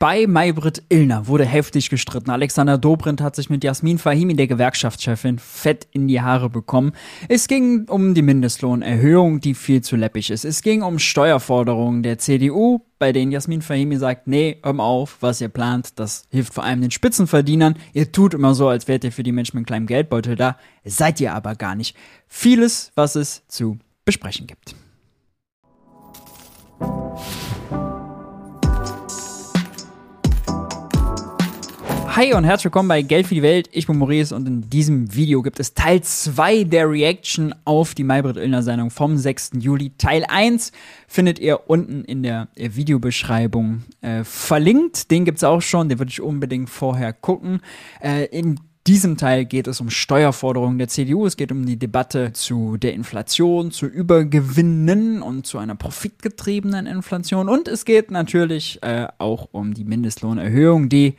Bei Maybrit Illner wurde heftig gestritten. Alexander Dobrindt hat sich mit Jasmin Fahimi, der Gewerkschaftschefin, fett in die Haare bekommen. Es ging um die Mindestlohnerhöhung, die viel zu läppig ist. Es ging um Steuerforderungen der CDU, bei denen Jasmin Fahimi sagt, nee, hör mal auf, was ihr plant, das hilft vor allem den Spitzenverdienern. Ihr tut immer so, als wärt ihr für die Menschen mit kleinem Geldbeutel da. Seid ihr aber gar nicht. Vieles, was es zu besprechen gibt. Hi und herzlich willkommen bei Geld für die Welt. Ich bin Maurice und in diesem Video gibt es Teil 2 der Reaction auf die Maybrit Illner Sendung vom 6. Juli. Teil 1 findet ihr unten in der Videobeschreibung äh, verlinkt. Den gibt es auch schon, den würde ich unbedingt vorher gucken. Äh, in diesem Teil geht es um Steuerforderungen der CDU. Es geht um die Debatte zu der Inflation, zu Übergewinnen und zu einer profitgetriebenen Inflation. Und es geht natürlich äh, auch um die Mindestlohnerhöhung, die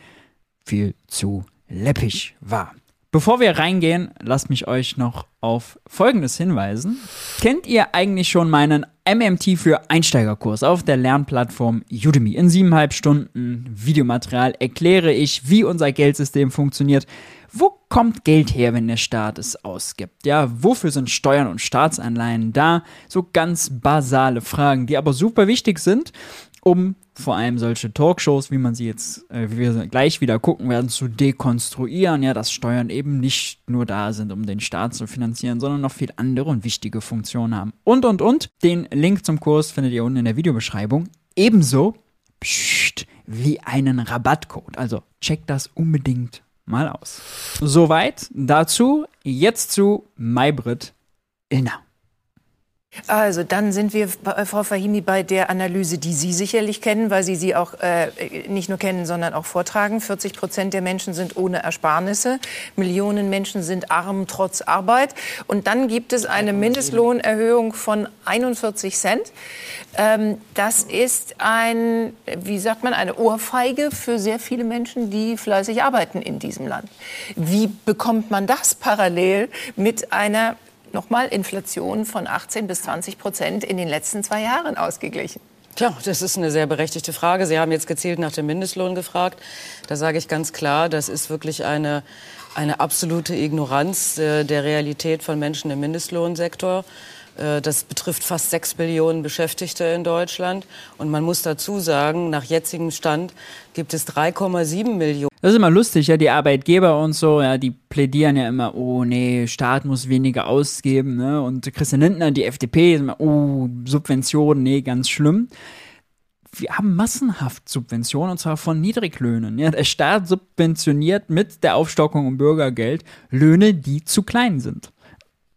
viel zu läppig war. Bevor wir reingehen, lasst mich euch noch auf Folgendes hinweisen. Kennt ihr eigentlich schon meinen MMT für Einsteigerkurs auf der Lernplattform Udemy? In siebeneinhalb Stunden Videomaterial erkläre ich, wie unser Geldsystem funktioniert. Wo kommt Geld her, wenn der Staat es ausgibt? Ja, wofür sind Steuern und Staatsanleihen da? So ganz basale Fragen, die aber super wichtig sind, um vor allem solche Talkshows, wie man sie jetzt, äh, wie wir gleich wieder gucken werden, zu dekonstruieren, ja, dass Steuern eben nicht nur da sind, um den Staat zu finanzieren, sondern noch viel andere und wichtige Funktionen haben. Und, und, und. Den Link zum Kurs findet ihr unten in der Videobeschreibung. Ebenso pssst, wie einen Rabattcode. Also checkt das unbedingt mal aus. Soweit dazu. Jetzt zu Maybrit Illner. Also dann sind wir, äh, Frau Fahimi, bei der Analyse, die Sie sicherlich kennen, weil Sie sie auch äh, nicht nur kennen, sondern auch vortragen. 40 Prozent der Menschen sind ohne Ersparnisse. Millionen Menschen sind arm trotz Arbeit. Und dann gibt es eine Mindestlohnerhöhung von 41 Cent. Ähm, das ist ein, wie sagt man, eine Ohrfeige für sehr viele Menschen, die fleißig arbeiten in diesem Land. Wie bekommt man das parallel mit einer nochmal Inflation von 18 bis 20 Prozent in den letzten zwei Jahren ausgeglichen? Tja, das ist eine sehr berechtigte Frage. Sie haben jetzt gezielt nach dem Mindestlohn gefragt. Da sage ich ganz klar, das ist wirklich eine, eine absolute Ignoranz äh, der Realität von Menschen im Mindestlohnsektor. Äh, das betrifft fast sechs Millionen Beschäftigte in Deutschland. Und man muss dazu sagen, nach jetzigem Stand gibt es 3,7 Millionen. Das ist immer lustig, ja, die Arbeitgeber und so, ja, die plädieren ja immer, oh nee, Staat muss weniger ausgeben, ne? Und Christian Lindner, die FDP, ist immer, oh, Subventionen, nee, ganz schlimm. Wir haben massenhaft Subventionen und zwar von Niedriglöhnen. Ja, der Staat subventioniert mit der Aufstockung um Bürgergeld Löhne, die zu klein sind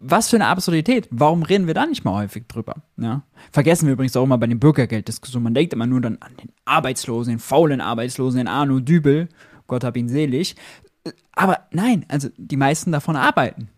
was für eine Absurdität. Warum reden wir da nicht mal häufig drüber? Ja? Vergessen wir übrigens auch immer bei den Bürgergelddiskussionen. Man denkt immer nur dann an den Arbeitslosen, den faulen Arbeitslosen, den Arno Dübel. Gott hab ihn selig. Aber nein, also die meisten davon arbeiten.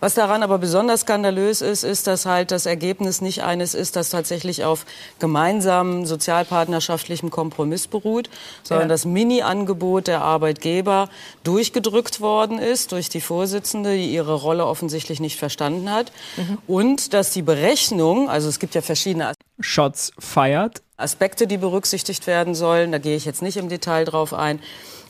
Was daran aber besonders skandalös ist, ist, dass halt das Ergebnis nicht eines ist, das tatsächlich auf gemeinsamen sozialpartnerschaftlichem Kompromiss beruht, sondern ja. das Mini-Angebot der Arbeitgeber durchgedrückt worden ist durch die Vorsitzende, die ihre Rolle offensichtlich nicht verstanden hat. Mhm. Und dass die Berechnung, also es gibt ja verschiedene Shots feiert. Aspekte, die berücksichtigt werden sollen, da gehe ich jetzt nicht im Detail drauf ein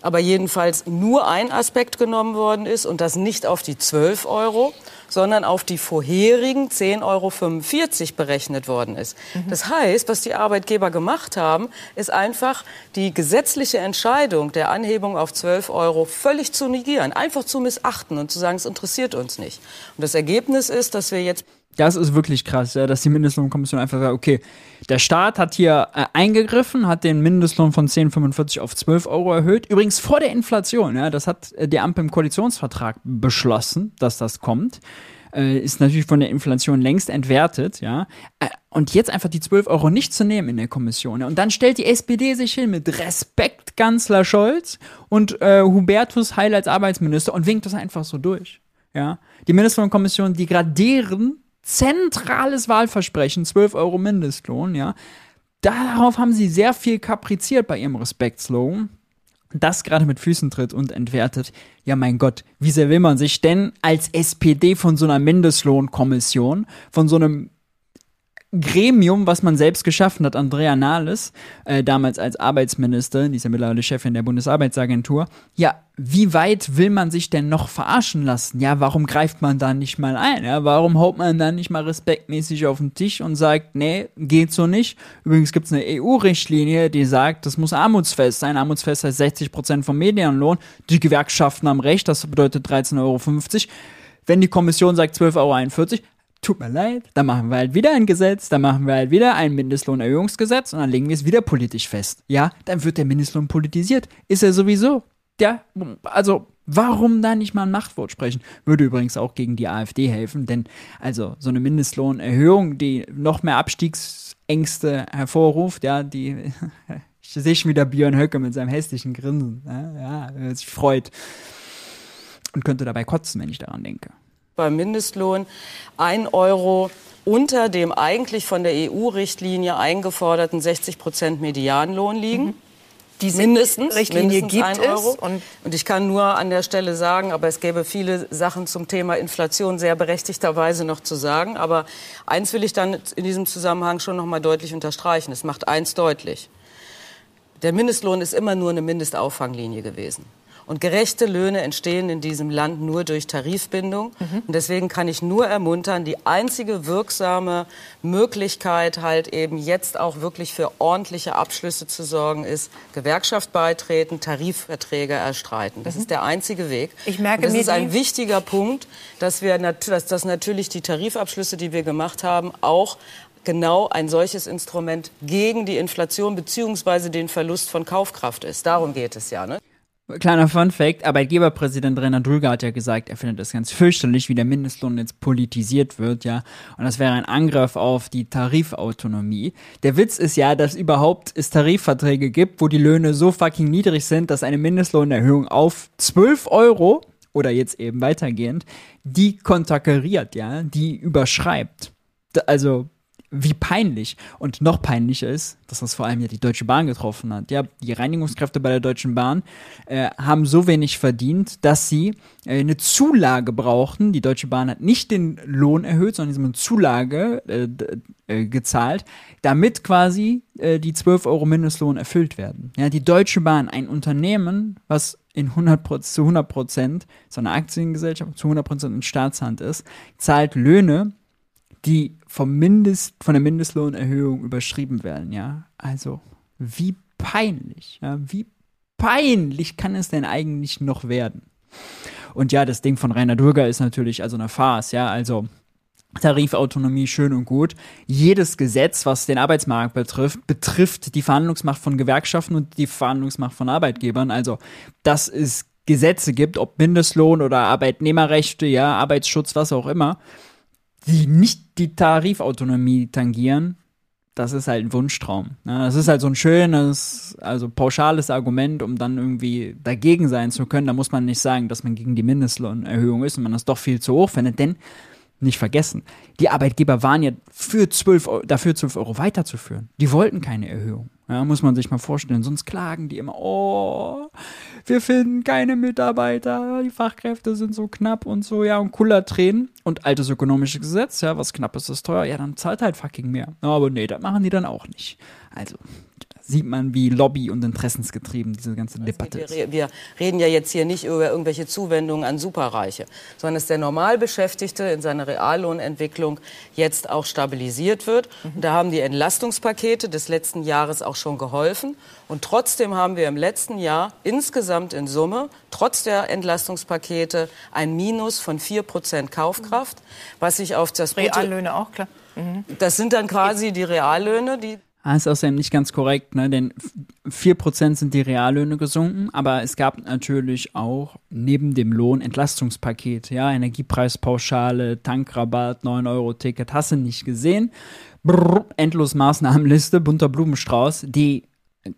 aber jedenfalls nur ein Aspekt genommen worden ist und das nicht auf die 12 Euro, sondern auf die vorherigen 10,45 Euro berechnet worden ist. Mhm. Das heißt, was die Arbeitgeber gemacht haben, ist einfach die gesetzliche Entscheidung der Anhebung auf 12 Euro völlig zu negieren, einfach zu missachten und zu sagen, es interessiert uns nicht. Und das Ergebnis ist, dass wir jetzt das ist wirklich krass, ja, dass die Mindestlohnkommission einfach sagt, okay, der Staat hat hier äh, eingegriffen, hat den Mindestlohn von 10,45 auf 12 Euro erhöht. Übrigens vor der Inflation, ja, das hat äh, die Ampel im Koalitionsvertrag beschlossen, dass das kommt. Äh, ist natürlich von der Inflation längst entwertet, ja. Äh, und jetzt einfach die 12 Euro nicht zu nehmen in der Kommission. Ja. Und dann stellt die SPD sich hin mit Respekt Kanzler Scholz und äh, Hubertus Heil als Arbeitsminister und winkt das einfach so durch. Ja. Die Mindestlohnkommission degradieren zentrales Wahlversprechen, 12 Euro Mindestlohn, ja. Darauf haben sie sehr viel kapriziert bei ihrem Respektslogan. Das gerade mit Füßen tritt und entwertet. Ja, mein Gott, wie sehr will man sich denn als SPD von so einer Mindestlohnkommission, von so einem Gremium, was man selbst geschaffen hat, Andrea Nahles, äh, damals als Arbeitsministerin, die ist ja mittlerweile Chefin der Bundesarbeitsagentur. Ja, wie weit will man sich denn noch verarschen lassen? Ja, warum greift man da nicht mal ein? Ja, warum haut man da nicht mal respektmäßig auf den Tisch und sagt, nee, geht so nicht? Übrigens gibt es eine EU-Richtlinie, die sagt, das muss armutsfest sein. Armutsfest heißt 60 Prozent vom Medianlohn. Die Gewerkschaften haben recht, das bedeutet 13,50 Euro. Wenn die Kommission sagt 12,41 Euro, tut mir leid, dann machen wir halt wieder ein Gesetz, dann machen wir halt wieder ein Mindestlohnerhöhungsgesetz und dann legen wir es wieder politisch fest. Ja, dann wird der Mindestlohn politisiert. Ist er sowieso. Ja, also warum da nicht mal ein Machtwort sprechen? Würde übrigens auch gegen die AfD helfen, denn also so eine Mindestlohnerhöhung, die noch mehr Abstiegsängste hervorruft, ja, die ich sehe schon wieder Björn Höcke mit seinem hässlichen Grinsen, ja, ja sich freut und könnte dabei kotzen, wenn ich daran denke beim Mindestlohn ein Euro unter dem eigentlich von der EU-Richtlinie eingeforderten 60 Prozent Medianlohn liegen. Mhm. Diese mindestens, Richtlinie mindestens gibt es. Und, und, ich kann nur an der Stelle sagen, aber es gäbe viele Sachen zum Thema Inflation sehr berechtigterweise noch zu sagen. Aber eins will ich dann in diesem Zusammenhang schon noch mal deutlich unterstreichen. Es macht eins deutlich. Der Mindestlohn ist immer nur eine Mindestauffanglinie gewesen. Und gerechte Löhne entstehen in diesem Land nur durch Tarifbindung. Mhm. Und deswegen kann ich nur ermuntern, die einzige wirksame Möglichkeit halt eben jetzt auch wirklich für ordentliche Abschlüsse zu sorgen, ist Gewerkschaft beitreten, Tarifverträge erstreiten. Das mhm. ist der einzige Weg. Ich merke Und das ist ein wichtiger Punkt, dass wir, dass, dass natürlich die Tarifabschlüsse, die wir gemacht haben, auch genau ein solches Instrument gegen die Inflation bzw. den Verlust von Kaufkraft ist. Darum geht es ja. Ne? Kleiner Fun Fact, Arbeitgeberpräsident Rainer Drüger hat ja gesagt, er findet es ganz fürchterlich, wie der Mindestlohn jetzt politisiert wird, ja. Und das wäre ein Angriff auf die Tarifautonomie. Der Witz ist ja, dass überhaupt es Tarifverträge gibt, wo die Löhne so fucking niedrig sind, dass eine Mindestlohnerhöhung auf 12 Euro oder jetzt eben weitergehend, die konterkariert, ja, die überschreibt. Also wie peinlich und noch peinlicher ist, dass das vor allem ja die Deutsche Bahn getroffen hat. Ja, die Reinigungskräfte bei der Deutschen Bahn äh, haben so wenig verdient, dass sie äh, eine Zulage brauchten. Die Deutsche Bahn hat nicht den Lohn erhöht, sondern sie haben eine Zulage äh, äh, gezahlt, damit quasi äh, die 12 Euro Mindestlohn erfüllt werden. Ja, die Deutsche Bahn, ein Unternehmen, was in 100 zu 100 Prozent, so eine Aktiengesellschaft zu 100 Prozent in Staatshand ist, zahlt Löhne, die vom Mindest, von der Mindestlohnerhöhung überschrieben werden, ja. Also, wie peinlich, ja, wie peinlich kann es denn eigentlich noch werden? Und ja, das Ding von Rainer Durger ist natürlich also eine Farce, ja, also Tarifautonomie schön und gut. Jedes Gesetz, was den Arbeitsmarkt betrifft, betrifft die Verhandlungsmacht von Gewerkschaften und die Verhandlungsmacht von Arbeitgebern. Also, dass es Gesetze gibt, ob Mindestlohn oder Arbeitnehmerrechte, ja, Arbeitsschutz, was auch immer, die nicht die Tarifautonomie tangieren, das ist halt ein Wunschtraum. Ne? Das ist halt so ein schönes, also pauschales Argument, um dann irgendwie dagegen sein zu können. Da muss man nicht sagen, dass man gegen die Mindestlohnerhöhung ist und man das doch viel zu hoch findet, denn nicht vergessen, die Arbeitgeber waren ja für 12 Euro, dafür 12 Euro weiterzuführen. Die wollten keine Erhöhung. Ja, muss man sich mal vorstellen. Sonst klagen die immer, oh, wir finden keine Mitarbeiter, die Fachkräfte sind so knapp und so, ja, und cooler Tränen. Und altes ökonomisches Gesetz, ja, was knapp ist, ist teuer, ja, dann zahlt halt fucking mehr. Aber nee, das machen die dann auch nicht. Also, sieht man, wie Lobby- und interessensgetrieben diese ganze Debatte ist. Wir, wir reden ja jetzt hier nicht über irgendwelche Zuwendungen an Superreiche, sondern dass der Normalbeschäftigte in seiner Reallohnentwicklung jetzt auch stabilisiert wird. Mhm. Da haben die Entlastungspakete des letzten Jahres auch schon geholfen. Und trotzdem haben wir im letzten Jahr insgesamt in Summe, trotz der Entlastungspakete, ein Minus von 4 Prozent Kaufkraft, was sich auf das Reallöhne auch klar. Mhm. Das sind dann quasi die Reallöhne, die das ist außerdem nicht ganz korrekt, ne? denn 4% sind die Reallöhne gesunken, aber es gab natürlich auch neben dem Lohn Entlastungspaket, ja, Energiepreispauschale, Tankrabatt, 9-Euro-Ticket, hast du nicht gesehen. Brrr, endlos Maßnahmenliste, bunter Blumenstrauß, die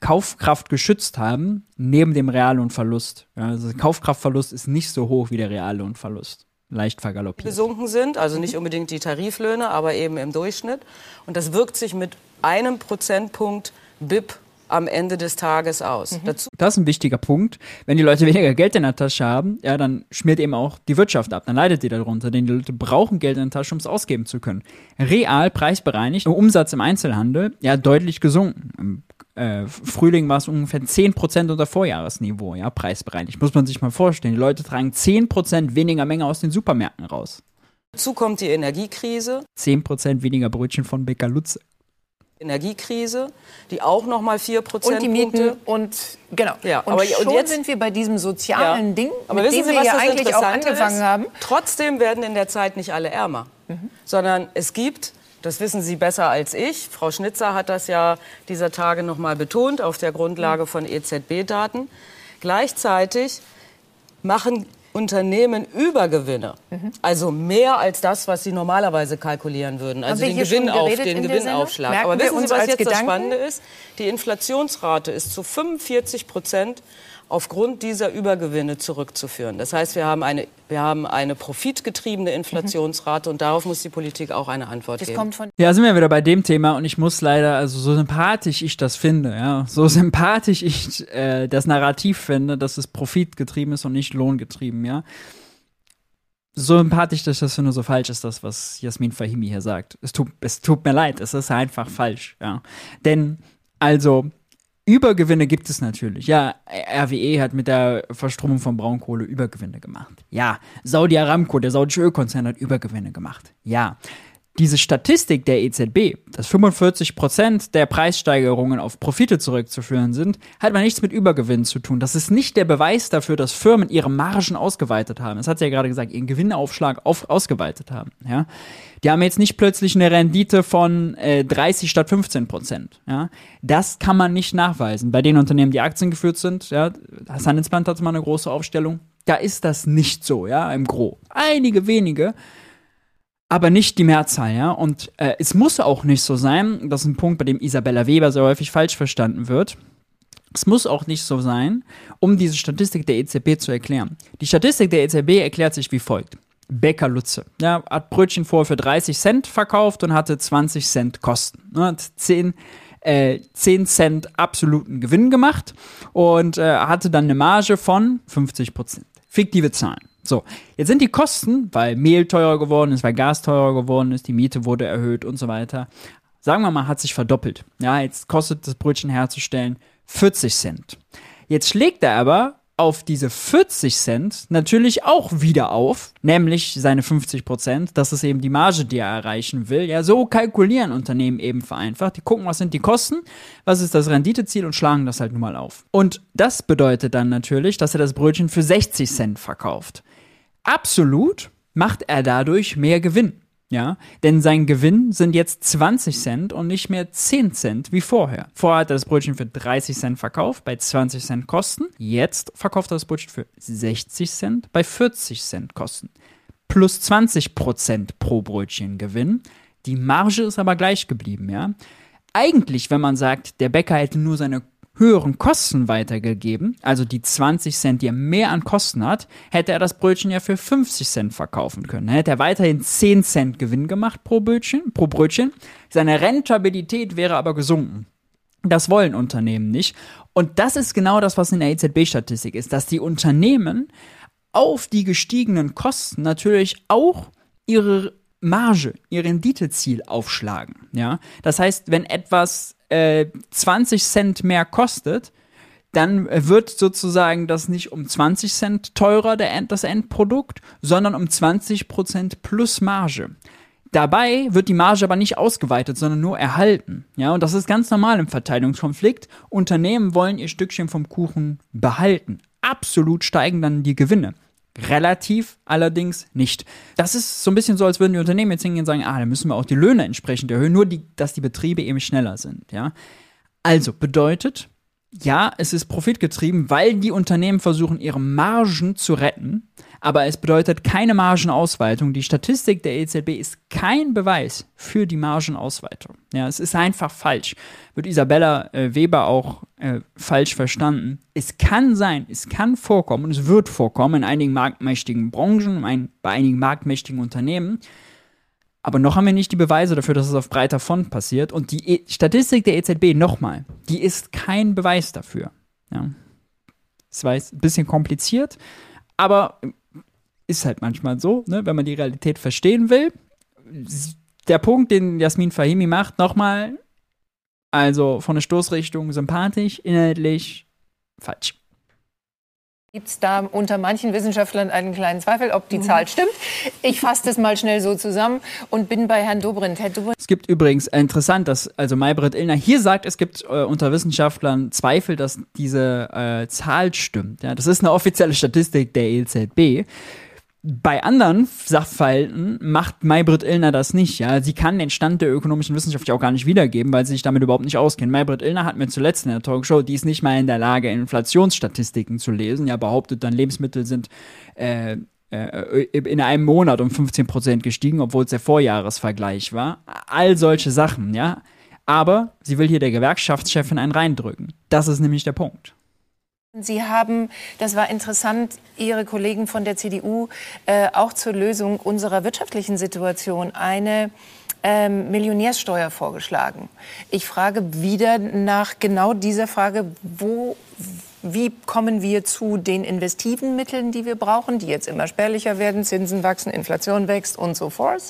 Kaufkraft geschützt haben, neben dem Reallohnverlust. Ja, also Kaufkraftverlust ist nicht so hoch wie der Reallohnverlust leicht vergaloppiert. Gesunken sind, also nicht unbedingt die Tariflöhne, aber eben im Durchschnitt. Und das wirkt sich mit einem Prozentpunkt BIP am Ende des Tages aus. Mhm. Das ist ein wichtiger Punkt. Wenn die Leute weniger Geld in der Tasche haben, ja, dann schmiert eben auch die Wirtschaft ab. Dann leidet die darunter, denn die Leute brauchen Geld in der Tasche, um es ausgeben zu können. Real preisbereinigt, Umsatz im Einzelhandel, ja, deutlich gesunken. Im äh, Frühling war es ungefähr 10% unter Vorjahresniveau, ja, preisbereinigt. Muss man sich mal vorstellen. Die Leute tragen 10% weniger Menge aus den Supermärkten raus. Dazu kommt die Energiekrise. 10% weniger Brötchen von Bäcker Lutze. Energiekrise, die auch noch mal 4% Und die Mieten und genau. Ja, und aber schon und jetzt, sind wir bei diesem sozialen ja. Ding, aber mit dem Sie, wir ja eigentlich auch angefangen ist? haben. Trotzdem werden in der Zeit nicht alle ärmer, mhm. sondern es gibt das wissen Sie besser als ich. Frau Schnitzer hat das ja dieser Tage noch mal betont auf der Grundlage von EZB-Daten. Gleichzeitig machen Unternehmen Übergewinne, mhm. also mehr als das, was sie normalerweise kalkulieren würden, also den, Gewinn auf, den Gewinnaufschlag. Aber wissen Sie, was jetzt Gedanken? das Spannende ist? Die Inflationsrate ist zu 45 Prozent aufgrund dieser Übergewinne zurückzuführen. Das heißt, wir haben eine, wir haben eine profitgetriebene Inflationsrate und darauf muss die Politik auch eine Antwort das geben. ja, sind wir wieder bei dem Thema und ich muss leider, also so sympathisch ich das finde, ja, so sympathisch ich äh, das Narrativ finde, dass es profitgetrieben ist und nicht lohngetrieben, ja. So sympathisch dass ich das finde, so falsch ist das, was Jasmin Fahimi hier sagt. Es tut, es tut mir leid, es ist einfach falsch, ja. Denn, also, Übergewinne gibt es natürlich. Ja, RWE hat mit der Verstromung von Braunkohle Übergewinne gemacht. Ja, Saudi Aramco, der saudische Ölkonzern, hat Übergewinne gemacht. Ja, diese Statistik der EZB, dass 45 Prozent der Preissteigerungen auf Profite zurückzuführen sind, hat man nichts mit Übergewinn zu tun. Das ist nicht der Beweis dafür, dass Firmen ihre Margen ausgeweitet haben. Das hat sie ja gerade gesagt, ihren Gewinnaufschlag auf, ausgeweitet haben. Ja? Die haben jetzt nicht plötzlich eine Rendite von äh, 30 statt 15 Prozent. Ja? Das kann man nicht nachweisen. Bei den Unternehmen, die Aktien geführt sind, ja, das Handelsblatt hat mal eine große Aufstellung, da ist das nicht so, ja, im Gro. Einige wenige aber nicht die Mehrzahl, ja. Und äh, es muss auch nicht so sein, das ist ein Punkt, bei dem Isabella Weber sehr häufig falsch verstanden wird. Es muss auch nicht so sein, um diese Statistik der EZB zu erklären. Die Statistik der EZB erklärt sich wie folgt. Bäcker Lutze, ja, hat Brötchen vorher für 30 Cent verkauft und hatte 20 Cent Kosten. Ne, hat 10, äh, 10 Cent absoluten Gewinn gemacht und äh, hatte dann eine Marge von 50 Prozent. Fiktive Zahlen. So, jetzt sind die Kosten, weil Mehl teurer geworden ist, weil Gas teurer geworden ist, die Miete wurde erhöht und so weiter. Sagen wir mal, hat sich verdoppelt. Ja, jetzt kostet das Brötchen herzustellen 40 Cent. Jetzt schlägt er aber auf diese 40 Cent natürlich auch wieder auf, nämlich seine 50 Prozent. Das ist eben die Marge, die er erreichen will. Ja, so kalkulieren Unternehmen eben vereinfacht. Die gucken, was sind die Kosten, was ist das Renditeziel und schlagen das halt nun mal auf. Und das bedeutet dann natürlich, dass er das Brötchen für 60 Cent verkauft absolut macht er dadurch mehr Gewinn. Ja, denn sein Gewinn sind jetzt 20 Cent und nicht mehr 10 Cent wie vorher. Vorher hat er das Brötchen für 30 Cent verkauft, bei 20 Cent Kosten. Jetzt verkauft er das Brötchen für 60 Cent, bei 40 Cent Kosten. Plus 20 Prozent pro Brötchen Gewinn. Die Marge ist aber gleich geblieben, ja. Eigentlich, wenn man sagt, der Bäcker hätte nur seine höheren Kosten weitergegeben, also die 20 Cent, die er mehr an Kosten hat, hätte er das Brötchen ja für 50 Cent verkaufen können. Dann hätte er weiterhin 10 Cent Gewinn gemacht pro Brötchen, pro Brötchen. Seine Rentabilität wäre aber gesunken. Das wollen Unternehmen nicht. Und das ist genau das, was in der EZB-Statistik ist, dass die Unternehmen auf die gestiegenen Kosten natürlich auch ihre Marge, ihr Renditeziel aufschlagen. Ja? Das heißt, wenn etwas äh, 20 Cent mehr kostet, dann wird sozusagen das nicht um 20 Cent teurer, der End, das Endprodukt, sondern um 20 Prozent plus Marge. Dabei wird die Marge aber nicht ausgeweitet, sondern nur erhalten. Ja, und das ist ganz normal im Verteilungskonflikt. Unternehmen wollen ihr Stückchen vom Kuchen behalten. Absolut steigen dann die Gewinne. Relativ allerdings nicht. Das ist so ein bisschen so, als würden die Unternehmen jetzt hingehen und sagen, ah, da müssen wir auch die Löhne entsprechend erhöhen, nur die, dass die Betriebe eben schneller sind, ja. Also bedeutet, ja, es ist profitgetrieben, weil die Unternehmen versuchen, ihre Margen zu retten, aber es bedeutet keine Margenausweitung. Die Statistik der EZB ist kein Beweis für die Margenausweitung. Ja, es ist einfach falsch. Wird Isabella äh, Weber auch äh, falsch verstanden. Es kann sein, es kann vorkommen und es wird vorkommen in einigen marktmächtigen Branchen, bei einigen marktmächtigen Unternehmen, Aber noch haben wir nicht die Beweise dafür, dass es auf breiter Front passiert. Und die e Statistik der EZB, nochmal, die ist kein Beweis dafür. Ja. Das war ein bisschen kompliziert, aber ist halt manchmal so, ne, wenn man die Realität verstehen will. Der Punkt, den Jasmin Fahimi macht, nochmal, also von der Stoßrichtung sympathisch, inhaltlich falsch. Gibt es da unter manchen Wissenschaftlern einen kleinen Zweifel, ob die mhm. Zahl stimmt? Ich fasse das mal schnell so zusammen und bin bei Herrn Dobrindt. Herr Dobrindt. Es gibt übrigens äh, interessant, dass also Maybrit Illner hier sagt, es gibt äh, unter Wissenschaftlern Zweifel, dass diese äh, Zahl stimmt. Ja, das ist eine offizielle Statistik der EZB. Bei anderen Sachverhalten macht Maybrit Illner das nicht. Ja, sie kann den Stand der ökonomischen Wissenschaft ja auch gar nicht wiedergeben, weil sie sich damit überhaupt nicht auskennt. Maybrit Illner hat mir zuletzt in der Talkshow, die ist nicht mal in der Lage, Inflationsstatistiken zu lesen. Ja, behauptet dann Lebensmittel sind äh, äh, in einem Monat um 15 Prozent gestiegen, obwohl es der Vorjahresvergleich war. All solche Sachen, ja. Aber sie will hier der Gewerkschaftschefin einen reindrücken. Das ist nämlich der Punkt. Sie haben, das war interessant, Ihre Kollegen von der CDU äh, auch zur Lösung unserer wirtschaftlichen Situation eine ähm, Millionärssteuer vorgeschlagen. Ich frage wieder nach genau dieser Frage, wo, wie kommen wir zu den investiven Mitteln, die wir brauchen, die jetzt immer spärlicher werden, Zinsen wachsen, Inflation wächst und so fort.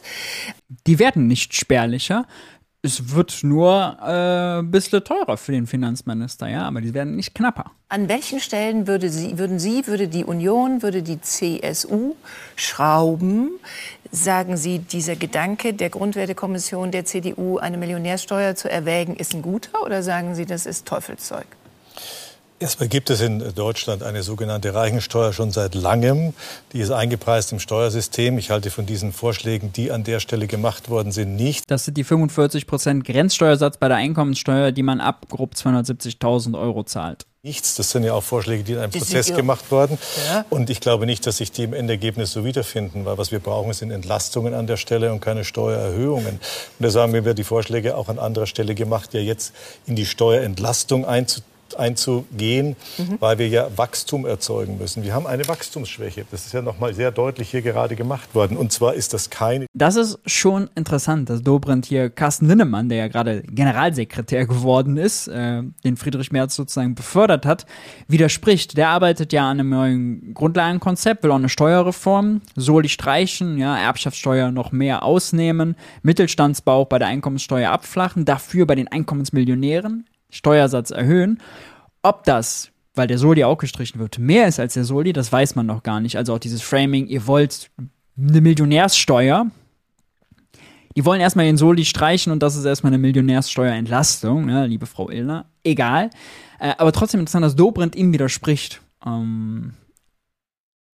Die werden nicht spärlicher es wird nur äh, ein bisschen teurer für den Finanzminister, ja, aber die werden nicht knapper. An welchen Stellen würde Sie, würden Sie, würde die Union, würde die CSU schrauben? Sagen Sie, dieser Gedanke der Grundwertekommission der CDU, eine Millionärsteuer zu erwägen, ist ein guter oder sagen Sie, das ist Teufelszeug? Erstmal gibt es in Deutschland eine sogenannte Reichensteuer schon seit langem. Die ist eingepreist im Steuersystem. Ich halte von diesen Vorschlägen, die an der Stelle gemacht worden sind, nicht. Das sind die 45 Prozent Grenzsteuersatz bei der Einkommenssteuer, die man ab grob 270.000 Euro zahlt. Nichts. Das sind ja auch Vorschläge, die in einem die Prozess gemacht wurden. Ja. Und ich glaube nicht, dass sich die im Endergebnis so wiederfinden, weil was wir brauchen, sind Entlastungen an der Stelle und keine Steuererhöhungen. Und da sagen wir, wir die Vorschläge auch an anderer Stelle gemacht, ja jetzt in die Steuerentlastung einzutreten einzugehen, mhm. weil wir ja Wachstum erzeugen müssen. Wir haben eine Wachstumsschwäche. Das ist ja noch mal sehr deutlich hier gerade gemacht worden. Und zwar ist das keine. Das ist schon interessant, dass Dobrindt hier Carsten Linnemann, der ja gerade Generalsekretär geworden ist, äh, den Friedrich Merz sozusagen befördert hat, widerspricht. Der arbeitet ja an einem neuen Grundlagenkonzept, will auch eine Steuerreform, Soli streichen, ja, Erbschaftssteuer noch mehr ausnehmen, Mittelstandsbau bei der Einkommenssteuer abflachen, dafür bei den Einkommensmillionären Steuersatz erhöhen. Ob das, weil der Soli auch gestrichen wird, mehr ist als der Soli, das weiß man noch gar nicht. Also auch dieses Framing, ihr wollt eine Millionärssteuer. Die wollen erstmal den Soli streichen und das ist erstmal eine Millionärssteuerentlastung, ne, liebe Frau Illner. Egal. Äh, aber trotzdem interessant, dass Dobrindt ihm widerspricht. Ähm,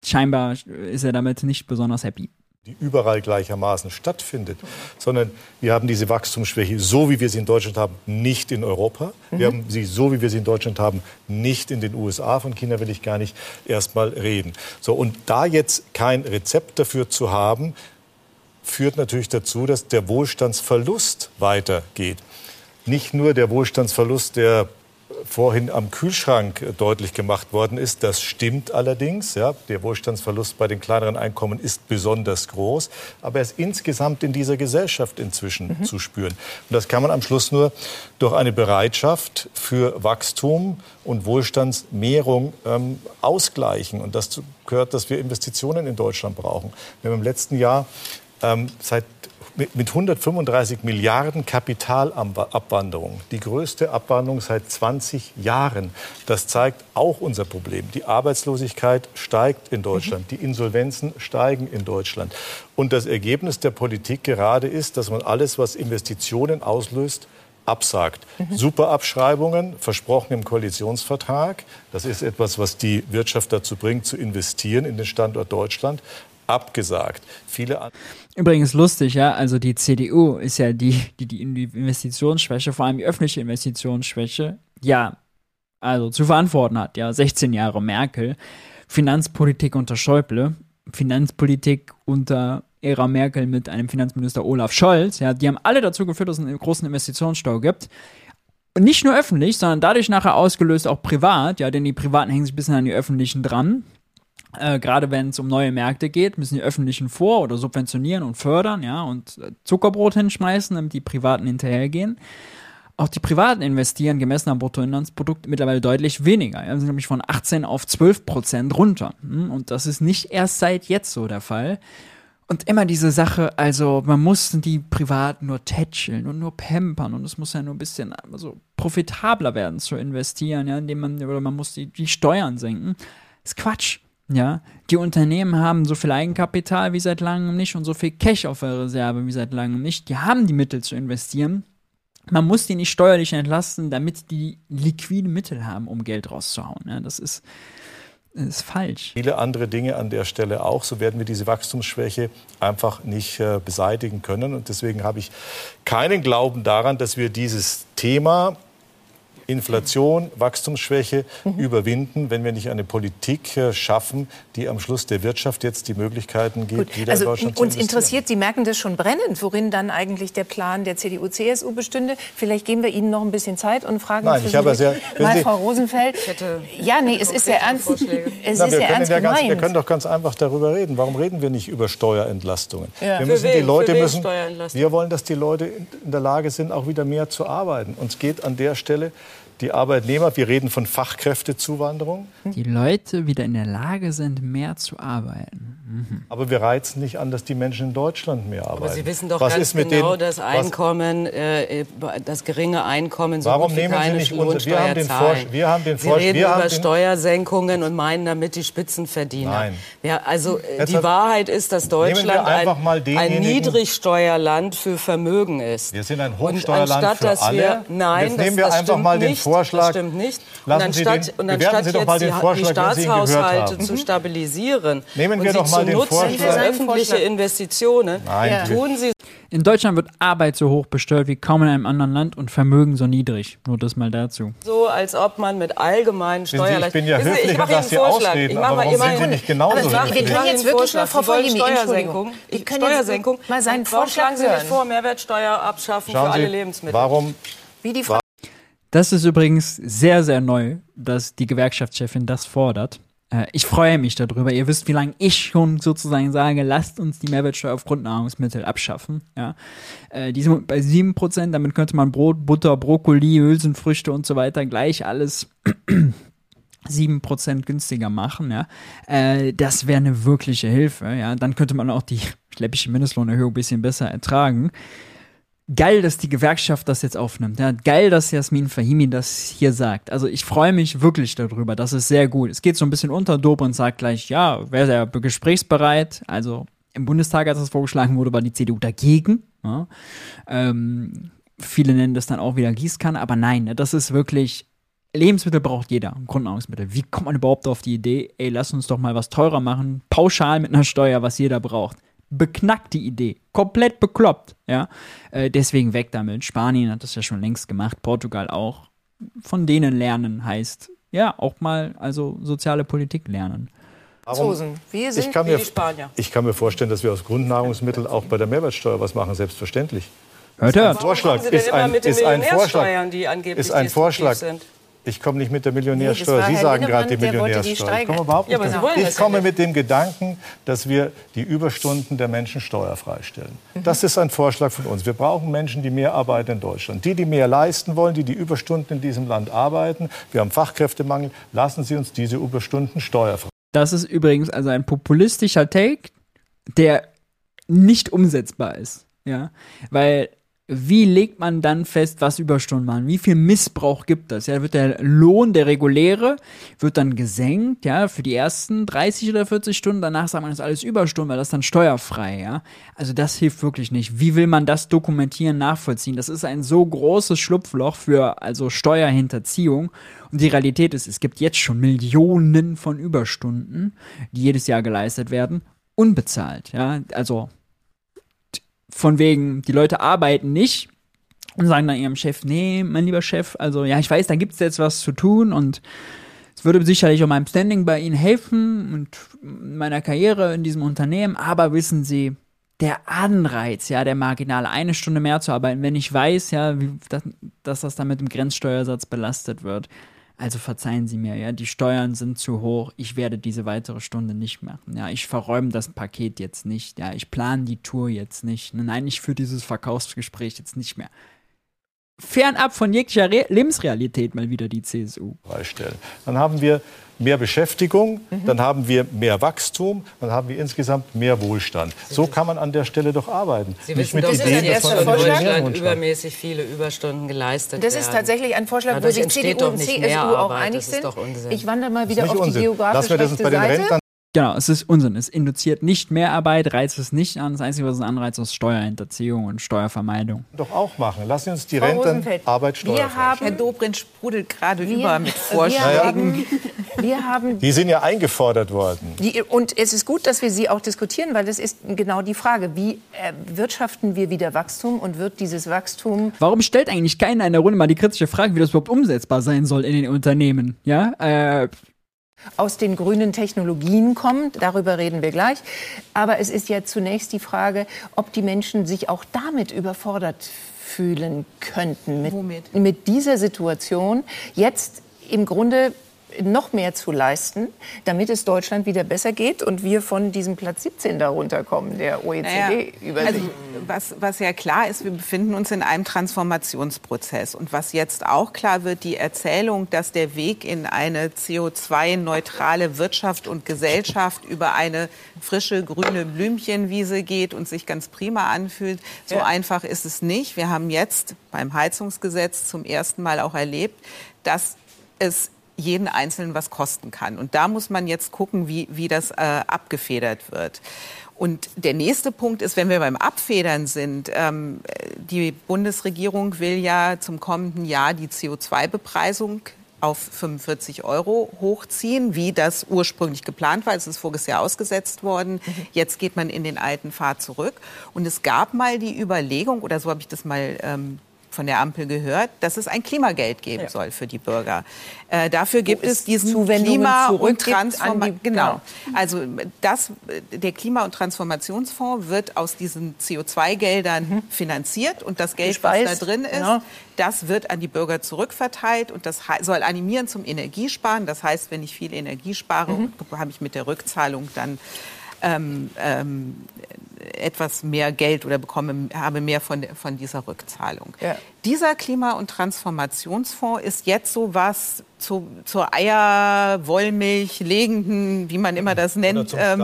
scheinbar ist er damit nicht besonders happy die überall gleichermaßen stattfindet, sondern wir haben diese Wachstumsschwäche, so wie wir sie in Deutschland haben, nicht in Europa. Mhm. Wir haben sie, so wie wir sie in Deutschland haben, nicht in den USA. Von China will ich gar nicht erst mal reden. So, und da jetzt kein Rezept dafür zu haben, führt natürlich dazu, dass der Wohlstandsverlust weitergeht. Nicht nur der Wohlstandsverlust der vorhin am Kühlschrank deutlich gemacht worden ist. Das stimmt allerdings. Ja. Der Wohlstandsverlust bei den kleineren Einkommen ist besonders groß. Aber er ist insgesamt in dieser Gesellschaft inzwischen mhm. zu spüren. Und das kann man am Schluss nur durch eine Bereitschaft für Wachstum und Wohlstandsmehrung ähm, ausgleichen. Und das gehört, dass wir Investitionen in Deutschland brauchen. Wir haben im letzten Jahr ähm, seit mit 135 Milliarden Kapitalabwanderung, die größte Abwanderung seit 20 Jahren. Das zeigt auch unser Problem. Die Arbeitslosigkeit steigt in Deutschland, die Insolvenzen steigen in Deutschland. Und das Ergebnis der Politik gerade ist, dass man alles, was Investitionen auslöst, absagt. Mhm. Superabschreibungen, versprochen im Koalitionsvertrag. Das ist etwas, was die Wirtschaft dazu bringt, zu investieren in den Standort Deutschland abgesagt. Viele Übrigens lustig, ja, also die CDU ist ja die, die die Investitionsschwäche, vor allem die öffentliche Investitionsschwäche, ja, also zu verantworten hat, ja, 16 Jahre Merkel, Finanzpolitik unter Schäuble, Finanzpolitik unter Ära Merkel mit einem Finanzminister Olaf Scholz, ja, die haben alle dazu geführt, dass es einen großen Investitionsstau gibt. Und nicht nur öffentlich, sondern dadurch nachher ausgelöst auch privat, ja, denn die Privaten hängen sich ein bisschen an die öffentlichen dran. Äh, Gerade wenn es um neue Märkte geht, müssen die öffentlichen vor- oder subventionieren und fördern, ja, und äh, Zuckerbrot hinschmeißen, damit die Privaten hinterhergehen. Auch die Privaten investieren gemessen am Bruttoinlandsprodukt mittlerweile deutlich weniger. Ja, sind nämlich von 18 auf 12 Prozent runter. Hm, Und das ist nicht erst seit jetzt so der Fall. Und immer diese Sache, also man muss die Privaten nur tätscheln und nur pampern und es muss ja nur ein bisschen also profitabler werden zu investieren, ja, indem man, oder man muss die, die Steuern senken. Das ist Quatsch. Ja, die Unternehmen haben so viel Eigenkapital wie seit langem nicht und so viel Cash auf der Reserve wie seit langem nicht. Die haben die Mittel zu investieren. Man muss die nicht steuerlich entlasten, damit die liquide Mittel haben, um Geld rauszuhauen. Ja, das ist, das ist falsch. Viele andere Dinge an der Stelle auch. So werden wir diese Wachstumsschwäche einfach nicht äh, beseitigen können. Und deswegen habe ich keinen Glauben daran, dass wir dieses Thema Inflation, Wachstumsschwäche überwinden, wenn wir nicht eine Politik äh, schaffen, die am Schluss der Wirtschaft jetzt die Möglichkeiten gibt, Gut, wieder in also Deutschland zu uns interessiert, Sie merken das schon brennend, worin dann eigentlich der Plan der CDU-CSU bestünde. Vielleicht geben wir Ihnen noch ein bisschen Zeit und fragen Nein, ich habe ja sehr- mal Sie- Frau Rosenfeld. hätte ja, nee, es ist ja ernst. Es Na, ist wir, ja können ernst ja ganz, wir können doch ganz einfach darüber reden. Warum reden wir nicht über Steuerentlastungen? Ja. Wir müssen die? Leute müssen. Wir wollen, dass die Leute in in der Lage sind, auch wieder mehr zu arbeiten. Uns geht an der Stelle die Arbeitnehmer. Wir reden von Fachkräftezuwanderung, Die Leute wieder in der Lage sind, mehr zu arbeiten. aber wir reizen nicht an, dass die Menschen in Deutschland mehr arbeiten. Aber Sie wissen doch was ganz ist mit genau, denen, das was- Einkommen, äh, das geringe Einkommen, so Warum gut nehmen Sie keine nicht unsere- wir haben den zahlen. Vorsch- wir haben den Sie reden über Steuersenkungen und meinen damit die Spitzenverdiener. Nein. Ja, also äh, Jetzt die hat- Wahrheit ist, dass Deutschland wir einfach mal ein, ein Niedrigsteuerland für Vermögen ist. Wir sind ein Und Hochsteuerland für dass alle. Wir, nein, Jetzt das, nehmen wir das einfach stimmt mal den nicht, Vorschlag. Das stimmt nicht. Lassen und Sie anstatt, den- und anstatt Sie doch jetzt mal den die, Vorschlag, die Sie Staatshaushalte zu stabilisieren Nehmen und wir sie doch mal zu den nutzen Vorschlag. für öffentliche. Investitionen, Nein, tun Sie In Deutschland wird Arbeit so hoch besteuert wie kaum in einem anderen Land und Vermögen so niedrig. Nur das mal dazu. so, als ob man mit allgemeinen Sie, Steuerleistungen... ich bin ja Sie, höflich ich mache und Ihnen lasse einen Sie Vorschlag. ausreden, Ich mache aber mal warum immer sind Sie nicht genauso Aber Wir Ihnen jetzt wirklich Vorschlag. Frau Sie Volkemi, Steuersenkung. Ich- können jetzt Steuersenkung. mal seinen Warum Vorschlag schlagen Sie hören. vor, Mehrwertsteuer abschaffen Schauen für alle Sie, Lebensmittel? warum Wie die Frau Das ist übrigens sehr, sehr neu, dass die Gewerkschaftschefin das fordert. Äh, Ich freue mich darüber. Ihr wisst, wie lange ich schon sozusagen sage, lasst uns die Mehrwertsteuer auf Grundnahrungsmittel abschaffen. Ja. Äh, Die sind bei 7%, damit könnte man Brot, Butter, Brokkoli, Hülsenfrüchte und so weiter gleich alles 7% günstiger machen, ja. Äh, das wäre eine wirkliche Hilfe, ja. Dann könnte man auch die schleppische Mindestlohnerhöhung ein bisschen besser ertragen. Geil, dass die Gewerkschaft das jetzt aufnimmt. Ja, geil, dass Jasmin Fahimi das hier sagt. Also ich freue mich wirklich darüber. Das ist sehr gut. Es geht so ein bisschen unter Dope und sagt gleich, ja, wäre sehr gesprächsbereit. Also im Bundestag, als das vorgeschlagen wurde, war die CDU dagegen. Ja. Ähm, viele nennen das dann auch wieder Gießkanne, aber nein, ne, das ist wirklich Lebensmittel braucht jeder, Grundnahrungsmittel. Wie kommt man überhaupt auf die Idee, ey, lass uns doch mal was teurer machen, pauschal mit einer Steuer, was jeder braucht? Beknackt die Idee, komplett bekloppt, ja. Äh, deswegen weg damit. Spanien hat das ja schon längst gemacht, Portugal auch. Von denen lernen heißt, ja, auch mal also soziale Politik lernen. Franzosen. Wir sind ich kann, wie mir, die Spanier. ich kann mir vorstellen, dass wir aus Grundnahrungsmitteln auch bei der Mehrwertsteuer was machen, selbstverständlich. Hört, hört. Vorschlag ist ein, den ist ein Vorschlag. Die angeblich Ist ein Vorschlag. sind? Ich komme nicht mit der Nee, Millionärsteuer. war Sie Herr sagen gerade die wollte die Millionärsteuer. Ich komme überhaupt Ja, nicht wollen das Ich ja komme mit dem Gedanken, dass wir die Überstunden der Menschen steuerfrei stellen. Das ist ein Vorschlag von uns. Wir brauchen Menschen, die mehr arbeiten in Deutschland. Die, die mehr leisten wollen, die die Überstunden in diesem Land arbeiten. Wir haben Fachkräftemangel. Lassen Sie uns diese Überstunden steuerfrei. Das ist übrigens also ein populistischer Take, der nicht umsetzbar ist. Ja, weil wie legt man dann fest, was Überstunden machen? Wie viel Missbrauch gibt es? Ja, wird der Lohn, der reguläre, wird dann gesenkt, ja, für die ersten 30 oder 40 Stunden. Danach sagt man, das ist alles Überstunden, weil das dann steuerfrei, ja. Also das hilft wirklich nicht. Wie will man das dokumentieren, nachvollziehen? Das ist ein so großes Schlupfloch für also Steuerhinterziehung. Und die Realität ist, es gibt jetzt schon Millionen von Überstunden, die jedes Jahr geleistet werden, unbezahlt, ja. Also von wegen, die Leute arbeiten nicht und sagen dann ihrem Chef, nee, mein lieber Chef, also ja, ich weiß, da gibt es jetzt was zu tun und es würde sicherlich auch meinem Standing bei Ihnen helfen und meiner Karriere in diesem Unternehmen, aber wissen Sie, der Anreiz, ja, der Marginale, eine Stunde mehr zu arbeiten, wenn ich weiß, ja, wie, dass, dass das dann mit dem Grenzsteuersatz belastet wird, Also verzeihen Sie mir, ja, die Steuern sind zu hoch, ich werde diese weitere Stunde nicht machen. Ja, ich verräume das Paket jetzt nicht, ja, ich plane die Tour jetzt nicht. Nein, ich führe dieses Verkaufsgespräch jetzt nicht mehr fernab von jeglicher Re Lebensrealität mal wieder die CSU. Dann haben wir mehr Beschäftigung, mhm. dann haben wir mehr Wachstum, dann haben wir insgesamt mehr Wohlstand. So kann man an der Stelle doch arbeiten. Sie Nicht mit doch, Ideen, dass man in Deutschland übermäßig viele Überstunden geleistet Das ist tatsächlich ein Vorschlag, wo sich CDU und CSU auch einig sind. Ich wandere mal wieder auf die geografisch rechte Seite. Genau, es ist Unsinn. Es induziert nicht mehr Arbeit, reizt es nicht an. Das Einzige, was es anreizt, ist Steuerhinterziehung und Steuervermeidung. Doch auch machen. Lassen Sie uns die Renten Arbeit wir haben, Herr Dobrindt sprudelt gerade wir, über mit Vorschlägen. Wir haben, die sind ja eingefordert worden. Die, und es ist gut, dass wir sie auch diskutieren, weil das ist genau die Frage. Wie wirtschaften wir wieder Wachstum und wird dieses Wachstum... Warum stellt eigentlich keiner in der Runde mal die kritische Frage, wie das überhaupt umsetzbar sein soll in den Unternehmen? Ja, äh, aus den grünen Technologien kommt. Darüber reden wir gleich. Aber es ist ja zunächst die Frage, ob die Menschen sich auch damit überfordert fühlen könnten. Mit, Womit? mit dieser Situation jetzt im Grunde noch mehr zu leisten, damit es Deutschland wieder besser geht und wir von diesem Platz 17 darunter kommen, der OECD-Übersicht. Naja, also, was, was ja klar ist, wir befinden uns in einem Transformationsprozess. Und was jetzt auch klar wird, die Erzählung, dass der Weg in eine CO2-neutrale Wirtschaft und Gesellschaft über eine frische grüne Blümchenwiese geht und sich ganz prima anfühlt, so ja. einfach ist es nicht. Wir haben jetzt beim Heizungsgesetz zum ersten Mal auch erlebt, dass es jeden Einzelnen was kosten kann. Und da muss man jetzt gucken, wie, wie das äh, abgefedert wird. Und der nächste Punkt ist, wenn wir beim Abfedern sind, ähm, die Bundesregierung will ja zum kommenden Jahr die CO2-Bepreisung auf 45 Euro hochziehen, wie das ursprünglich geplant war. Es ist voriges Jahr ausgesetzt worden. Mhm. Jetzt geht man in den alten Pfad zurück. Und es gab mal die Überlegung, oder so habe ich das mal ähm, von der Ampel gehört, dass es ein Klimageld geben ja. soll für die Bürger. Äh, dafür gibt es diesen Klima- und Transformationsfonds. Genau. genau. Also das, der Klima- und Transformationsfonds wird aus diesen CO2-Geldern mhm. finanziert und das Geld, was da drin ist, genau. das wird an die Bürger zurückverteilt und das soll animieren zum Energiesparen. Das heißt, wenn ich viel Energie spare, mhm. habe ich mit der Rückzahlung dann ähm, ähm, etwas mehr Geld oder bekomme, habe mehr von, von dieser Rückzahlung. Ja. Dieser Klima- und Transformationsfonds ist jetzt so was zu, zur Eier, Wollmilch, legenden, wie man immer das nennt, ähm,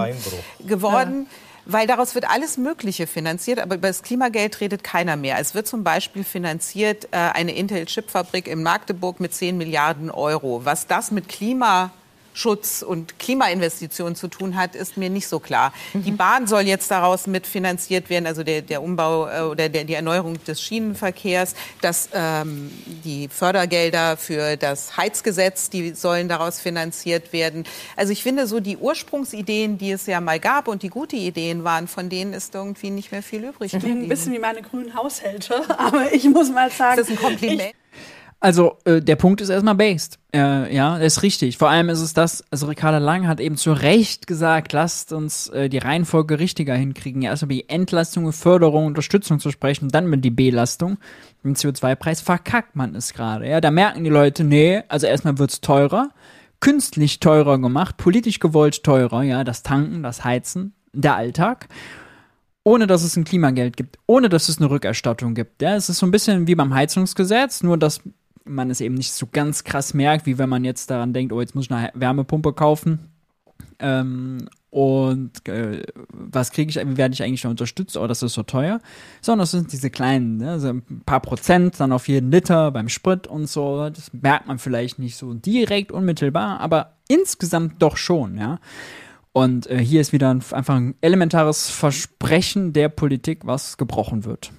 geworden. Ja weil daraus wird alles Mögliche finanziert, aber über das Klimageld redet keiner mehr. Es wird zum Beispiel finanziert äh, eine Intel-Chip-Fabrik in Magdeburg mit 10 Milliarden Euro. Was das mit Klima Schutz und Klimainvestitionen zu tun hat, ist mir nicht so klar. Mhm. Die Bahn soll jetzt daraus mitfinanziert werden, also der, der Umbau äh, oder der, die Erneuerung des Schienenverkehrs, dass ähm, die Fördergelder für das Heizgesetz, die sollen daraus finanziert werden. Also ich finde so die Ursprungsideen, die es ja mal gab und die gute Ideen waren, von denen ist irgendwie nicht mehr viel übrig geblieben. Ein bisschen wie meine grünen Haushälter, aber ich muss mal sagen, das ist ein Kompliment. Also, äh, der Punkt ist erstmal based. Äh, ja, ist richtig. Vor allem ist es das, also Ricarda Lang hat eben zu Recht gesagt, lasst uns äh, die Reihenfolge richtiger hinkriegen. Ja, erst über die Entlastung, Förderung, Unterstützung zu sprechen, dann mit die Belastung. Den CO2-Preis verkackt man es gerade. Ja, da merken die Leute, nee, also erstmal wird's teurer, künstlich teurer gemacht, politisch gewollt teurer, ja, das Tanken, das Heizen, der Alltag ohne dass es ein Klimageld gibt, ohne dass es eine Rückerstattung gibt. Ja, es ist so ein bisschen wie beim Heizungsgesetz, nur dass man es eben nicht so ganz krass merkt, wie wenn man jetzt daran denkt, oh, jetzt muss ich eine Wärmepumpe kaufen. Ähm, und äh, was kriege ich, wie werde ich eigentlich unterstützt? Oh, das ist so teuer. Sondern das sind diese kleinen, ne, also ein paar Prozent dann auf jeden Liter beim Sprit und so. Das merkt man vielleicht nicht so direkt unmittelbar, aber insgesamt doch schon, ja. Und äh, hier ist wieder ein, einfach ein elementares Versprechen der Politik, was gebrochen wird.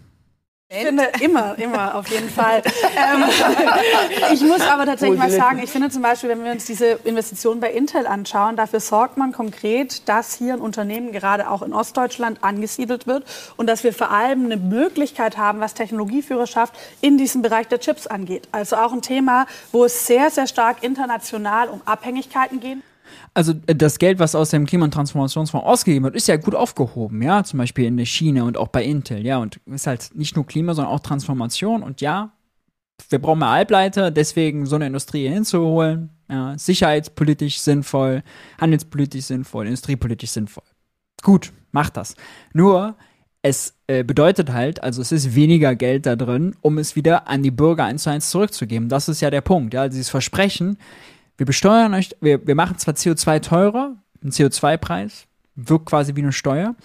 Ich finde immer, immer auf jeden Fall. ähm, ich muss aber tatsächlich mal sagen, ich finde zum Beispiel, wenn wir uns diese Investitionen bei Intel anschauen, dafür sorgt man konkret, dass hier ein Unternehmen gerade auch in Ostdeutschland angesiedelt wird und dass wir vor allem eine Möglichkeit haben, was Technologieführerschaft in diesem Bereich der Chips angeht. Also auch ein Thema, wo es sehr, sehr stark international um Abhängigkeiten geht also äh, das Geld, was aus dem Klima- und Transformationsfonds ausgegeben wird, ist ja gut aufgehoben, ja, zum Beispiel in der Schiene und auch bei Intel, ja, und ist halt nicht nur Klima, sondern auch Transformation und ja, wir brauchen mehr Halbleiter, deswegen so eine Industrie hinzuholen. Ja, sicherheitspolitisch sinnvoll, handelspolitisch sinnvoll, industriepolitisch sinnvoll. Gut, macht das. Nur, es äh, bedeutet halt, also es ist weniger Geld da drin, um es wieder an die Bürger eins zu eins zurückzugeben. Das ist ja der Punkt. Ja, dieses Versprechen, wir besteuern euch, wir, wir machen zwar CO2 teurer, ein CO2-Preis, wirkt quasi wie eine Steuer.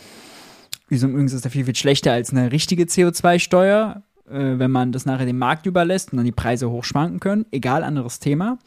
Wieso übrigens ist das viel, viel schlechter als eine richtige CO2-Steuer, äh, wenn man das nachher dem Markt überlässt und dann die Preise hochschwanken können. Egal, anderes Thema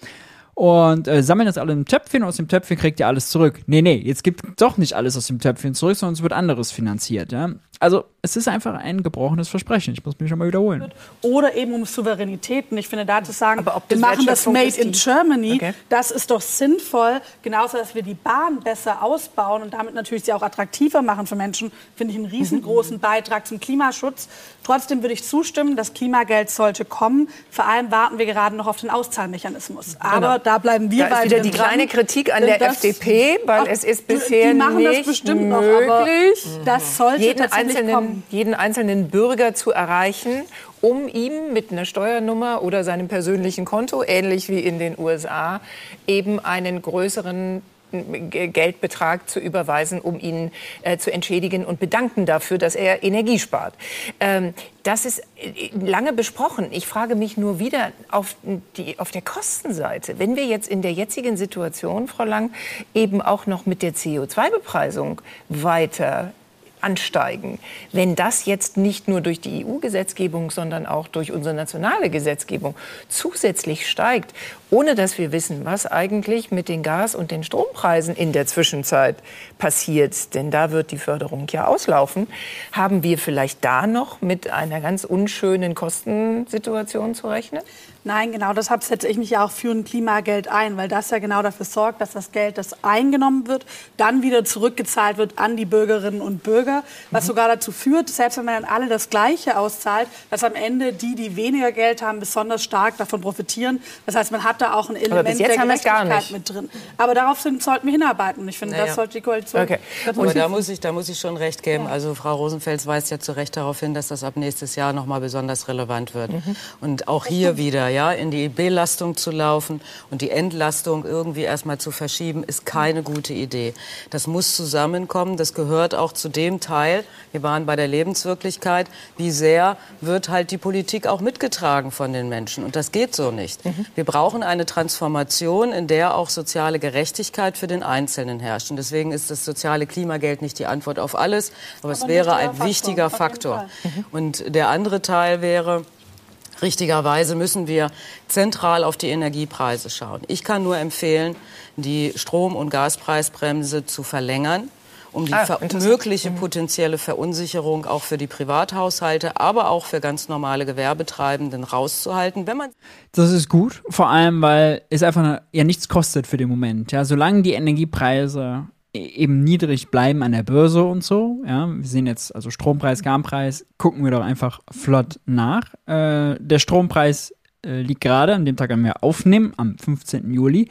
und äh, sammeln das alle im Töpfchen und aus dem Töpfchen kriegt ihr alles zurück. Nee, nee, jetzt gibt doch nicht alles aus dem Töpfchen zurück, sondern es wird anderes finanziert, ja. Also es ist einfach ein gebrochenes Versprechen. Ich muss mich schon mal wiederholen. Oder eben um Souveränität. Und ich finde, da zu sagen, wir machen das Made in Germany, okay. das ist doch sinnvoll. Genauso, dass wir die Bahn besser ausbauen und damit natürlich sie auch attraktiver machen für Menschen, finde ich einen riesengroßen mhm. Beitrag zum Klimaschutz. Trotzdem würde ich zustimmen, das Klimageld sollte kommen. Vor allem warten wir gerade noch auf den Auszahlmechanismus. Genau. Aber genau. da bleiben wir da ist wieder die dran. kleine Kritik an der FDP, weil es ist bisher die machen nicht das bestimmt möglich. Noch, aber das sollte jeden einzelnen, jeden einzelnen Bürger zu erreichen, um ihm mit einer Steuernummer oder seinem persönlichen Konto, ähnlich wie in den USA, eben einen größeren Geldbetrag zu überweisen, um ihn äh, zu entschädigen und bedanken dafür, dass er Energie spart. Ähm, das ist äh, lange besprochen. Ich frage mich nur wieder auf, die, auf der Kostenseite. Wenn wir jetzt in der jetzigen Situation, Frau Lang, eben auch noch mit der CO2-Bepreisung weiter ansteigen. Wenn das jetzt nicht nur durch die EU-Gesetzgebung, sondern auch durch unsere nationale Gesetzgebung zusätzlich steigt, ohne dass wir wissen, was eigentlich mit den Gas- und den Strompreisen in der Zwischenzeit passiert, denn da wird die Förderung ja auslaufen, haben wir vielleicht da noch mit einer ganz unschönen Kostensituation zu rechnen? Nein, genau deshalb setze ich mich ja auch für ein Klimageld ein, weil das ja genau dafür sorgt, dass das Geld, das eingenommen wird, dann wieder zurückgezahlt wird an die Bürgerinnen und Bürger, was mhm. sogar dazu führt, selbst wenn man dann alle das Gleiche auszahlt, dass am Ende die, die weniger Geld haben, besonders stark davon profitieren. Das heißt, man hat da auch ein Element der Gerechtigkeit mit drin. Aber darauf sind, sollten wir hinarbeiten. Und ich finde, naja. das sollte die Koalition. Okay. Aber da muss, ich, da muss ich schon recht geben. Ja. Also Frau Rosenfels weist ja zu Recht darauf hin, dass das ab nächstes Jahr noch mal besonders relevant wird. Mhm. Und auch hier wieder, ja, in die Belastung zu laufen und die Entlastung irgendwie erstmal zu verschieben, ist keine gute Idee. Das muss zusammenkommen. Das gehört auch zu dem Teil. Wir waren bei der Lebenswirklichkeit. Wie sehr wird halt die Politik auch mitgetragen von den Menschen? Und das geht so nicht. Mhm. Wir brauchen eine Transformation, in der auch soziale Gerechtigkeit für den Einzelnen herrscht. Und deswegen ist das soziale Klimageld nicht die Antwort auf alles, aber, aber es wäre ein Faktor, wichtiger Faktor. Mhm. Und der andere Teil wäre, Richtigerweise müssen wir zentral auf die Energiepreise schauen. Ich kann nur empfehlen, die Strom- und Gaspreisbremse zu verlängern um die ah, mögliche mhm. potenzielle Verunsicherung auch für die Privathaushalte, aber auch für ganz normale Gewerbetreibenden rauszuhalten. Wenn man das ist gut, vor allem weil es einfach ja nichts kostet für den Moment. Ja, solange die Energiepreise eben niedrig bleiben an der Börse und so. Ja, wir sehen jetzt also Strompreis, Gaspreis, gucken wir doch einfach flott nach. Äh, der Strompreis äh, liegt gerade an dem Tag, an wir aufnehmen, am 15. Juli,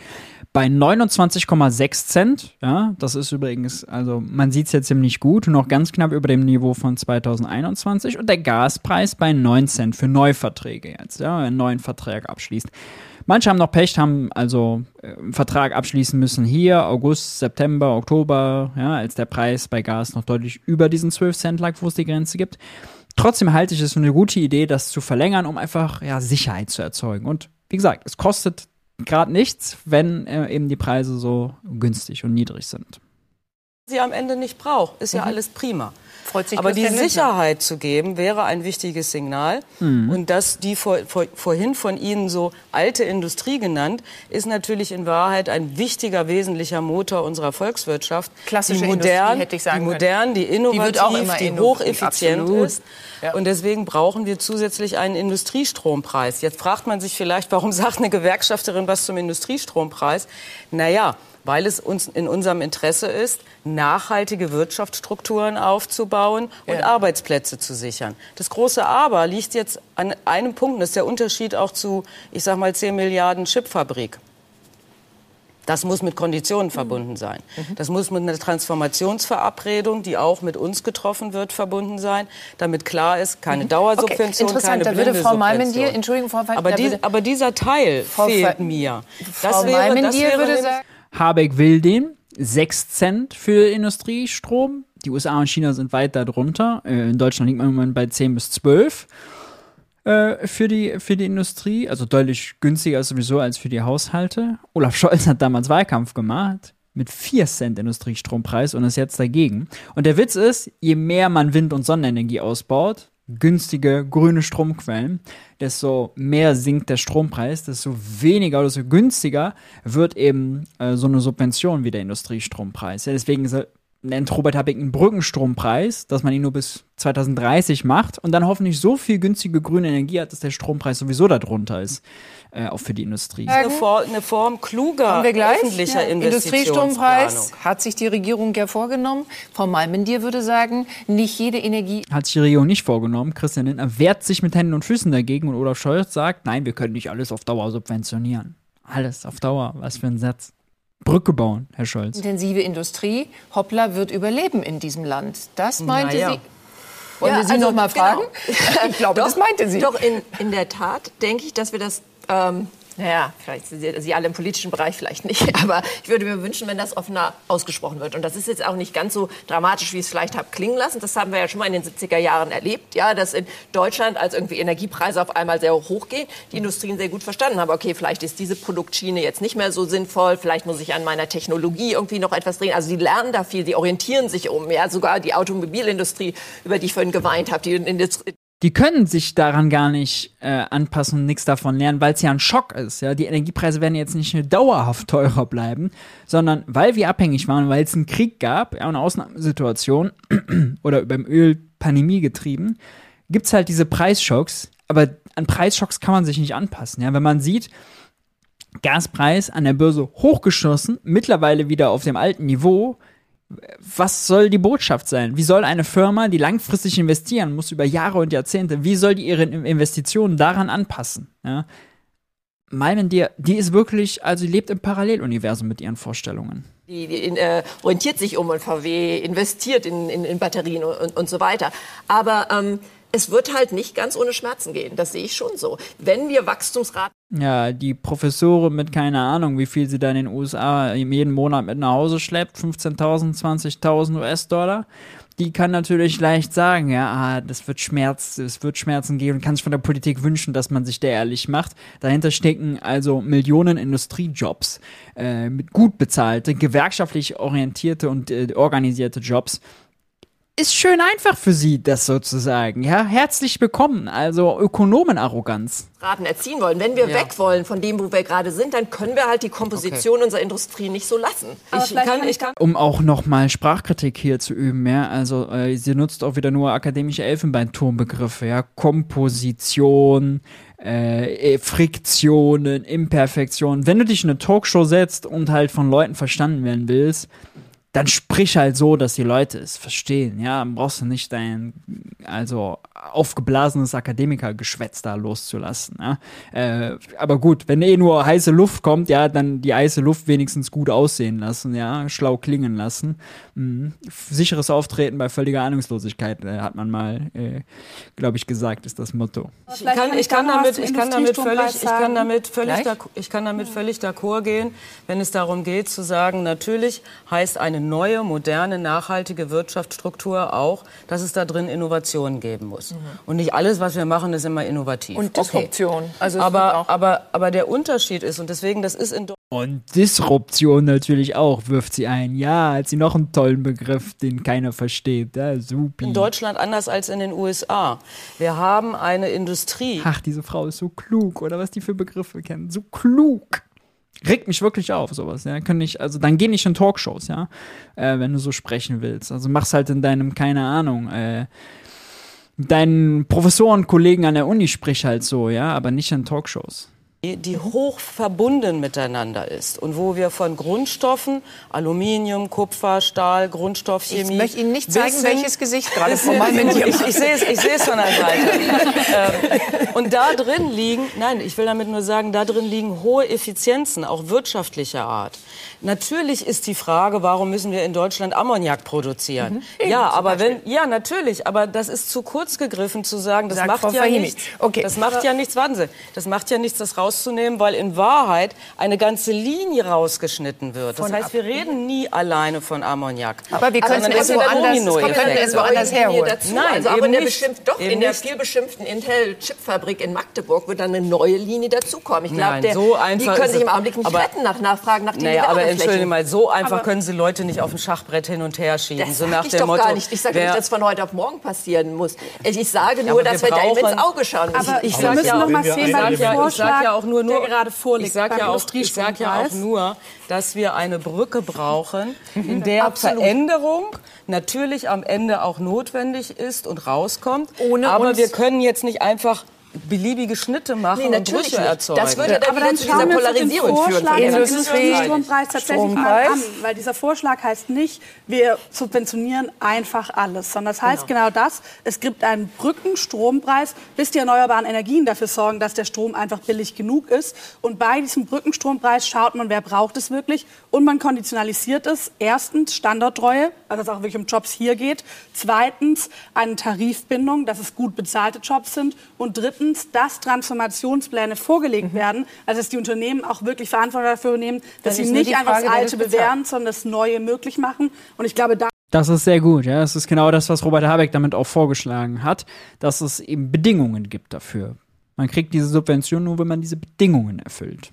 bei 29,6 Cent. Ja, das ist übrigens, also man sieht es jetzt ziemlich gut, noch ganz knapp über dem Niveau von 2021 und der Gaspreis bei 9 Cent für Neuverträge jetzt, ja, wenn einen neuen Vertrag abschließt. Manche haben noch Pech, haben also äh, einen Vertrag abschließen müssen hier, August, September, Oktober, ja, als der Preis bei Gas noch deutlich über diesen 12 Cent lag, wo es die Grenze gibt. Trotzdem halte ich es für eine gute Idee, das zu verlängern, um einfach ja, Sicherheit zu erzeugen. Und wie gesagt, es kostet gerade nichts, wenn äh, eben die Preise so günstig und niedrig sind. Sie am Ende nicht braucht, ist ja mhm. alles prima. Freut sich Aber die Sicherheit zu geben, wäre ein wichtiges Signal. Mhm. Und das, die vor, vor, vorhin von Ihnen so alte Industrie genannt, ist natürlich in Wahrheit ein wichtiger, wesentlicher Motor unserer Volkswirtschaft. Klassische die modern, Industrie, hätte ich sagen Die modern, die innovativ, die, die hocheffizient absolut. ist. Ja. Und deswegen brauchen wir zusätzlich einen Industriestrompreis. Jetzt fragt man sich vielleicht, warum sagt eine Gewerkschafterin was zum Industriestrompreis? Naja, weil es uns in unserem Interesse ist, nachhaltige Wirtschaftsstrukturen aufzubauen und ja. Arbeitsplätze zu sichern. Das große Aber liegt jetzt an einem Punkt, das ist der Unterschied auch zu, ich sag mal, 10 Milliarden Chipfabrik. Das muss mit Konditionen verbunden sein. Das muss mit einer Transformationsverabredung, die auch mit uns getroffen wird, verbunden sein, damit klar ist, keine Dauersubvention, okay, interessant, keine da würde Frau Malmendier, Entschuldigung, Frau aber, die, aber dieser Teil Frau fehlt mir. Frau wäre, Malmendier würde sagen, Habeck will den 6 Cent für Industriestrom. Die USA und China sind weit darunter. Äh, in Deutschland liegt man im Moment bei 10 bis 12 äh, für, die, für die Industrie. Also deutlich günstiger sowieso als für die Haushalte. Olaf Scholz hat damals Wahlkampf gemacht mit 4 Cent Industriestrompreis und ist jetzt dagegen. Und der Witz ist, je mehr man Wind- und Sonnenenergie ausbaut, günstige grüne Stromquellen, desto mehr sinkt der Strompreis, desto weniger oder desto günstiger wird eben äh, so eine Subvention wie der Industriestrompreis. Ja, deswegen nennt Robert Habeck einen Brückenstrompreis, dass man ihn nur bis 2030 macht und dann hoffentlich so viel günstige grüne Energie hat, dass der Strompreis sowieso darunter ist, äh, auch für die Industrie. Eine, For eine Form kluger öffentlicher ja. Industriestrompreis hat sich die Regierung ja vorgenommen. Frau Malmendier würde sagen, nicht jede Energie... Hat sich die Regierung nicht vorgenommen. Christian Lindner wehrt sich mit Händen und Füßen dagegen und Olaf Scholz sagt, nein, wir können nicht alles auf Dauer subventionieren. Alles auf Dauer, was für ein Satz. Brücke bauen, Herr Scholz. Intensive Industrie, hoppla, wird überleben in diesem Land. Das meinte naja. sie. Wollen ja, wir Sie also, noch mal fragen? Genau. ich glaube, doch, das meinte sie. Doch, in, in der Tat denke ich, dass wir das ähm, naja, vielleicht Sie, Sie alle im politischen Bereich vielleicht nicht, aber ich würde mir wünschen, wenn das offener ausgesprochen wird. Und das ist jetzt auch nicht ganz so dramatisch, wie es vielleicht habe klingen lassen. Das haben wir ja schon mal in den 70er Jahren erlebt, ja, dass in Deutschland als irgendwie Energiepreise auf einmal sehr hoch gehen, die Industrien sehr gut verstanden haben, okay, vielleicht ist diese Produktschiene jetzt nicht mehr so sinnvoll, vielleicht muss ich an meiner Technologie irgendwie noch etwas drehen. Also die lernen da viel, die orientieren sich um, ja, sogar die Automobilindustrie, über die ich vorhin geweint habe, die Industrie die können sich daran gar nicht äh, anpassen und nichts davon lernen, weil es ja ein Schock ist. Ja, die Energiepreise werden jetzt nicht dauerhaft teurer bleiben, sondern weil wir abhängig waren, weil es einen Krieg gab, ja, eine Ausnahmesituation oder beim Öl Pandemie getrieben, gibt es halt diese Preisschocks. Aber an Preisschocks kann man sich nicht anpassen. Ja, wenn man sieht, Gaspreis an der Börse hochgeschossen, mittlerweile wieder auf dem alten Niveau, was soll die Botschaft sein? Wie soll eine Firma, die langfristig investieren muss über Jahre und Jahrzehnte, wie soll die ihre Investitionen daran anpassen? Ja? Meinen die, die ist wirklich, also die lebt im Paralleluniversum mit ihren Vorstellungen. Die, die äh, orientiert sich um und VW investiert in, in, in Batterien und, und, und, so weiter. Aber ähm, es wird halt nicht ganz ohne Schmerzen gehen. Das sehe ich schon so. Wenn wir Wachstumsraten. Ja, die Professorin mit keine Ahnung, wie viel sie da in den USA jeden Monat mit nach Hause schleppt, 15.000, 20.000 US-Dollar, die kann natürlich leicht sagen, ja, ah, das wird Schmerz, es wird Schmerzen geben und kann sich von der Politik wünschen, dass man sich der ehrlich macht. Dahinter stecken also Millionen Industriejobs, äh, mit gut bezahlte, gewerkschaftlich orientierte und äh, organisierte Jobs ist schön einfach für sie, das sozusagen. Ja, herzlich willkommen. Also Ökonomenarroganz. Raten erziehen wollen. Wenn wir ja. weg wollen von dem, wo wir gerade sind, dann können wir halt die Komposition okay. unserer Industrie nicht so lassen. Ich kann, ich kann um auch nochmal Sprachkritik hier zu üben, ja, also äh, sie nutzt auch wieder nur akademische Elfenbeinturmbegriffe, ja, Komposition, äh, Friktionen, Imperfektionen. Wenn du dich in eine Talkshow setzt und halt von Leuten verstanden werden willst, dann sprich halt so, dass die Leute es verstehen. Ja, brauchst du nicht dein, also aufgeblasenes Akademikergeschwätz da loszulassen. Ja? Äh, aber gut, wenn eh nur heiße Luft kommt, ja, dann die heiße Luft wenigstens gut aussehen lassen, ja, schlau klingen lassen. Mhm. Sicheres Auftreten bei völliger Ahnungslosigkeit, äh, hat man mal, äh, glaube ich, gesagt, ist das Motto. Ich kann, ich kann damit, ich kann damit völlig, ich kann damit völlig, ich kann damit völlig d'accord gehen, wenn es darum geht zu sagen, natürlich heißt eine eine neue, moderne, nachhaltige Wirtschaftsstruktur auch, dass es da drin Innovationen geben muss. Mhm. Und nicht alles, was wir machen, ist immer innovativ. Und Disruption. Okay. Also aber, aber, aber der Unterschied ist, und deswegen, das ist in Und Disruption natürlich auch, wirft sie ein. Ja, hat sie noch einen tollen Begriff, den keiner versteht. Ja, super. In Deutschland anders als in den USA. Wir haben eine Industrie. Ach, diese Frau ist so klug, oder was die für Begriffe kennen. So klug regt mich wirklich auf, sowas, ja. Können nicht, also dann geh nicht in Talkshows, ja, äh, wenn du so sprechen willst. Also mach's halt in deinem, keine Ahnung, äh, deinen Professorenkollegen an der Uni sprich halt so, ja, aber nicht in Talkshows. die hoch verbunden miteinander ist und wo wir von Grundstoffen, Aluminium, Kupfer, Stahl, Grundstoffchemie. Ich möchte Ihnen nicht zeigen, bis hin- welches Gesicht gerade vor meinem ich, ich sehe es, ich sehe es von der Seite. ähm, und da drin liegen, nein, ich will damit nur sagen, da drin liegen hohe Effizienzen, auch wirtschaftlicher Art. Natürlich ist die Frage, warum müssen wir in Deutschland Ammoniak produzieren? Mhm. Ja, aber wenn, ja, natürlich, aber das ist zu kurz gegriffen zu sagen, das Sagt macht Frau ja Fahimi. nichts. Okay. Das macht ja nichts, warten Sie, das macht ja nichts, das rauszunehmen, weil in Wahrheit eine ganze Linie rausgeschnitten wird. Das Von heißt, wir reden nie alleine von Ammoniak. Aber wir können es woanders- Dominoeffekt. wir können es woanders herholen. Dazu. Nein, also, aber in der, beschimpft, doch, in der nicht. viel beschimpften Intel-Chipfabrik in Magdeburg wird dann eine neue Linie dazukommen. Ich Nein, glaube, so einfach die können sich im. Augenblick nicht Aber- retten nach Nachfragen nach den Naja, aber. Entschuldige mal, so einfach Aber- können Sie Leute nicht auf dem Schachbrett hin und her schieben. Das so nach ich dem doch Motto, gar nicht. Ich sage nicht, dass es von heute auf morgen passieren muss. Ich sage nur, aber dass wir wir, da ins Auge schauen müssen. Aber ich wir sag müssen ja ja, ich sag ja auch nur, nur gerade vorliegt, ich sag beim ja auch, ich sag ja auch nur, dass wir eine Brücke brauchen, in der Absolut. Veränderung natürlich am Ende auch notwendig ist und rauskommt. Ohne aber uns- wir können jetzt nicht einfach beliebige Schnitte machen Nee, und natürlich Brüche nicht. erzeugen. Das würde dann Aber dann zu dieser den Polarisierung führen. Vorschlag der Industrie- Industriestrompreis tatsächlich mal Strompreis. an, weil dieser Vorschlag heißt nicht, wir subventionieren einfach alles, sondern das heißt genau, das, es gibt einen Brückenstrompreis, bis die erneuerbaren Energien dafür sorgen, dass der Strom einfach billig genug ist. Und bei diesem Brückenstrompreis schaut man, wer braucht es wirklich und man konditionalisiert es. Erstens Standorttreue, also dass es auch wirklich um Jobs hier geht. Zweitens eine Tarifbindung, dass es gut bezahlte Jobs sind. Und drittens, dass Transformationspläne vorgelegt werden, also dass die Unternehmen auch wirklich Verantwortung dafür übernehmen, dass Dann sie nicht die einfach Frage, das Alte das bewähren, sondern das Neue möglich machen. Und ich glaube, da Das ist sehr gut, ja. Das ist genau das, was Robert Habeck damit auch vorgeschlagen hat, dass es eben Bedingungen gibt dafür. Man kriegt diese Subvention nur, wenn man diese Bedingungen erfüllt.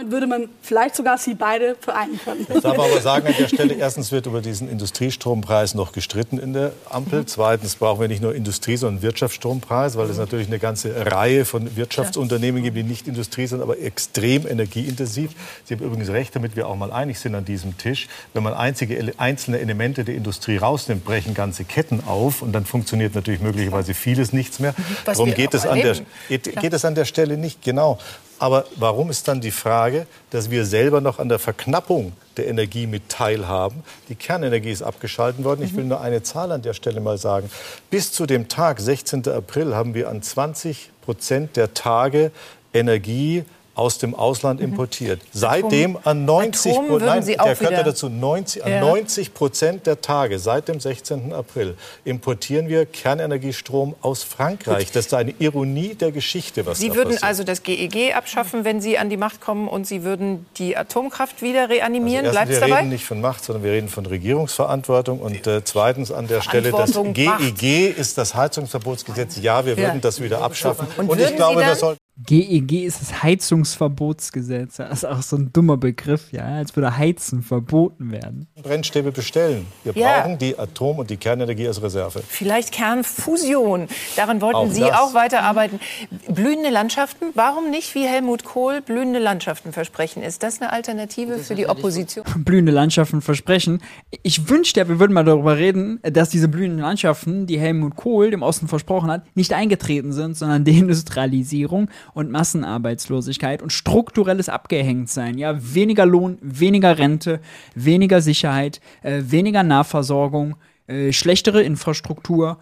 Damit würde man vielleicht sogar sie beide vereinen können. Ich darf aber sagen an der Stelle, erstens wird über diesen Industriestrompreis noch gestritten in der Ampel. Zweitens brauchen wir nicht nur Industrie, sondern Wirtschaftsstrompreis, weil es natürlich eine ganze Reihe von Wirtschaftsunternehmen gibt, die nicht Industrie sind, aber extrem energieintensiv. Sie haben übrigens recht, damit wir auch mal einig sind an diesem Tisch. Wenn man einzige einzelne Elemente der Industrie rausnimmt, brechen ganze Ketten auf und dann funktioniert natürlich möglicherweise vieles nichts mehr. Was Darum geht es, an der, geht, geht es an der Stelle nicht, genau. Aber warum ist dann die Frage, dass wir selber noch an der Verknappung der Energie mit teilhaben? Die Kernenergie ist abgeschalten worden. Ich will nur eine Zahl an der Stelle mal sagen. Bis zu dem Tag, 16. April, haben wir an 20 Prozent der Tage Energie aus dem Ausland importiert. Seitdem an 90 Mhm. Atom würden Nein, Sie der ja wieder- dazu 90, an Ja. 90 Prozent der Tage seit dem 16. April importieren wir Kernenergiestrom aus Frankreich. Das ist eine Ironie der Geschichte, was Sie da würden passiert. also das GEG abschaffen, wenn Sie an die Macht kommen und Sie würden die Atomkraft wieder reanimieren. Also Bleibt erstens, es wir dabei? reden nicht von Macht, sondern wir reden von Regierungsverantwortung. Und äh, zweitens an der Stelle, das GEG ist das Heizungsverbotsgesetz. Ja, wir würden das wieder abschaffen. Und, würden ich glaube, dann- das soll GEG E ist das Heizungsverbotsgesetz. Das ist auch so ein dummer Begriff, ja, als würde Heizen verboten werden. Brennstäbe bestellen. Wir Ja. brauchen die Atom- und die Kernenergie als Reserve. Vielleicht Kernfusion. Daran wollten Auch Sie das. auch weiterarbeiten. Blühende Landschaften. Warum nicht, wie Helmut Kohl, blühende Landschaften versprechen? Ist das eine Alternative für die Opposition? blühende Landschaften versprechen. Ich wünschte, wir würden mal darüber reden, dass diese blühenden Landschaften, die Helmut Kohl dem Osten versprochen hat, nicht eingetreten sind, sondern Deindustrialisierung und Massenarbeitslosigkeit und strukturelles Abgehängtsein. Ja, weniger Lohn, weniger Rente, weniger Sicherheit, äh, weniger Nahversorgung, äh, schlechtere Infrastruktur,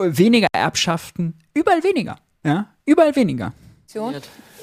äh, weniger Erbschaften, überall weniger. Ja, überall weniger.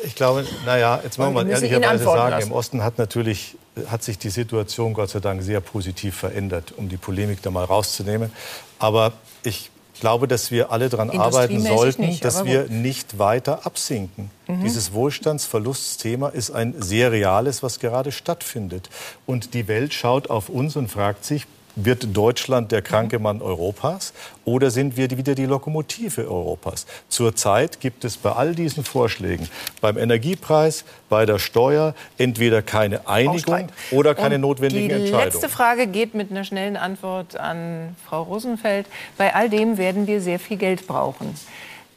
Ich glaube, naja, jetzt wollen wir mal ehrlicherweise sagen, lassen. im Osten hat natürlich hat sich die Situation Gott sei Dank sehr positiv verändert, um die Polemik da mal rauszunehmen. Aber ich glaube, dass wir alle daran arbeiten sollten, nicht, dass wir nicht weiter absinken. Dieses Wohlstandsverlustthema ist ein sehr reales, was gerade stattfindet. Und die Welt schaut auf uns und fragt sich, wird Deutschland der kranke Mann Europas oder sind wir die- wieder die Lokomotive Europas? Zurzeit gibt es bei all diesen Vorschlägen, beim Energiepreis, bei der Steuer, entweder keine Einigung oder keine Und notwendigen die Entscheidungen. letzte Frage geht mit einer schnellen Antwort an Frau Rosenfeld. Bei all dem werden wir sehr viel Geld brauchen.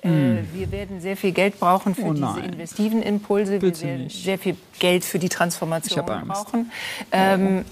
Äh, wir werden sehr viel Geld brauchen für Hm. Oh diese investiven Impulse. Bitte wir werden nicht. sehr viel Geld für die Transformation brauchen. Ähm,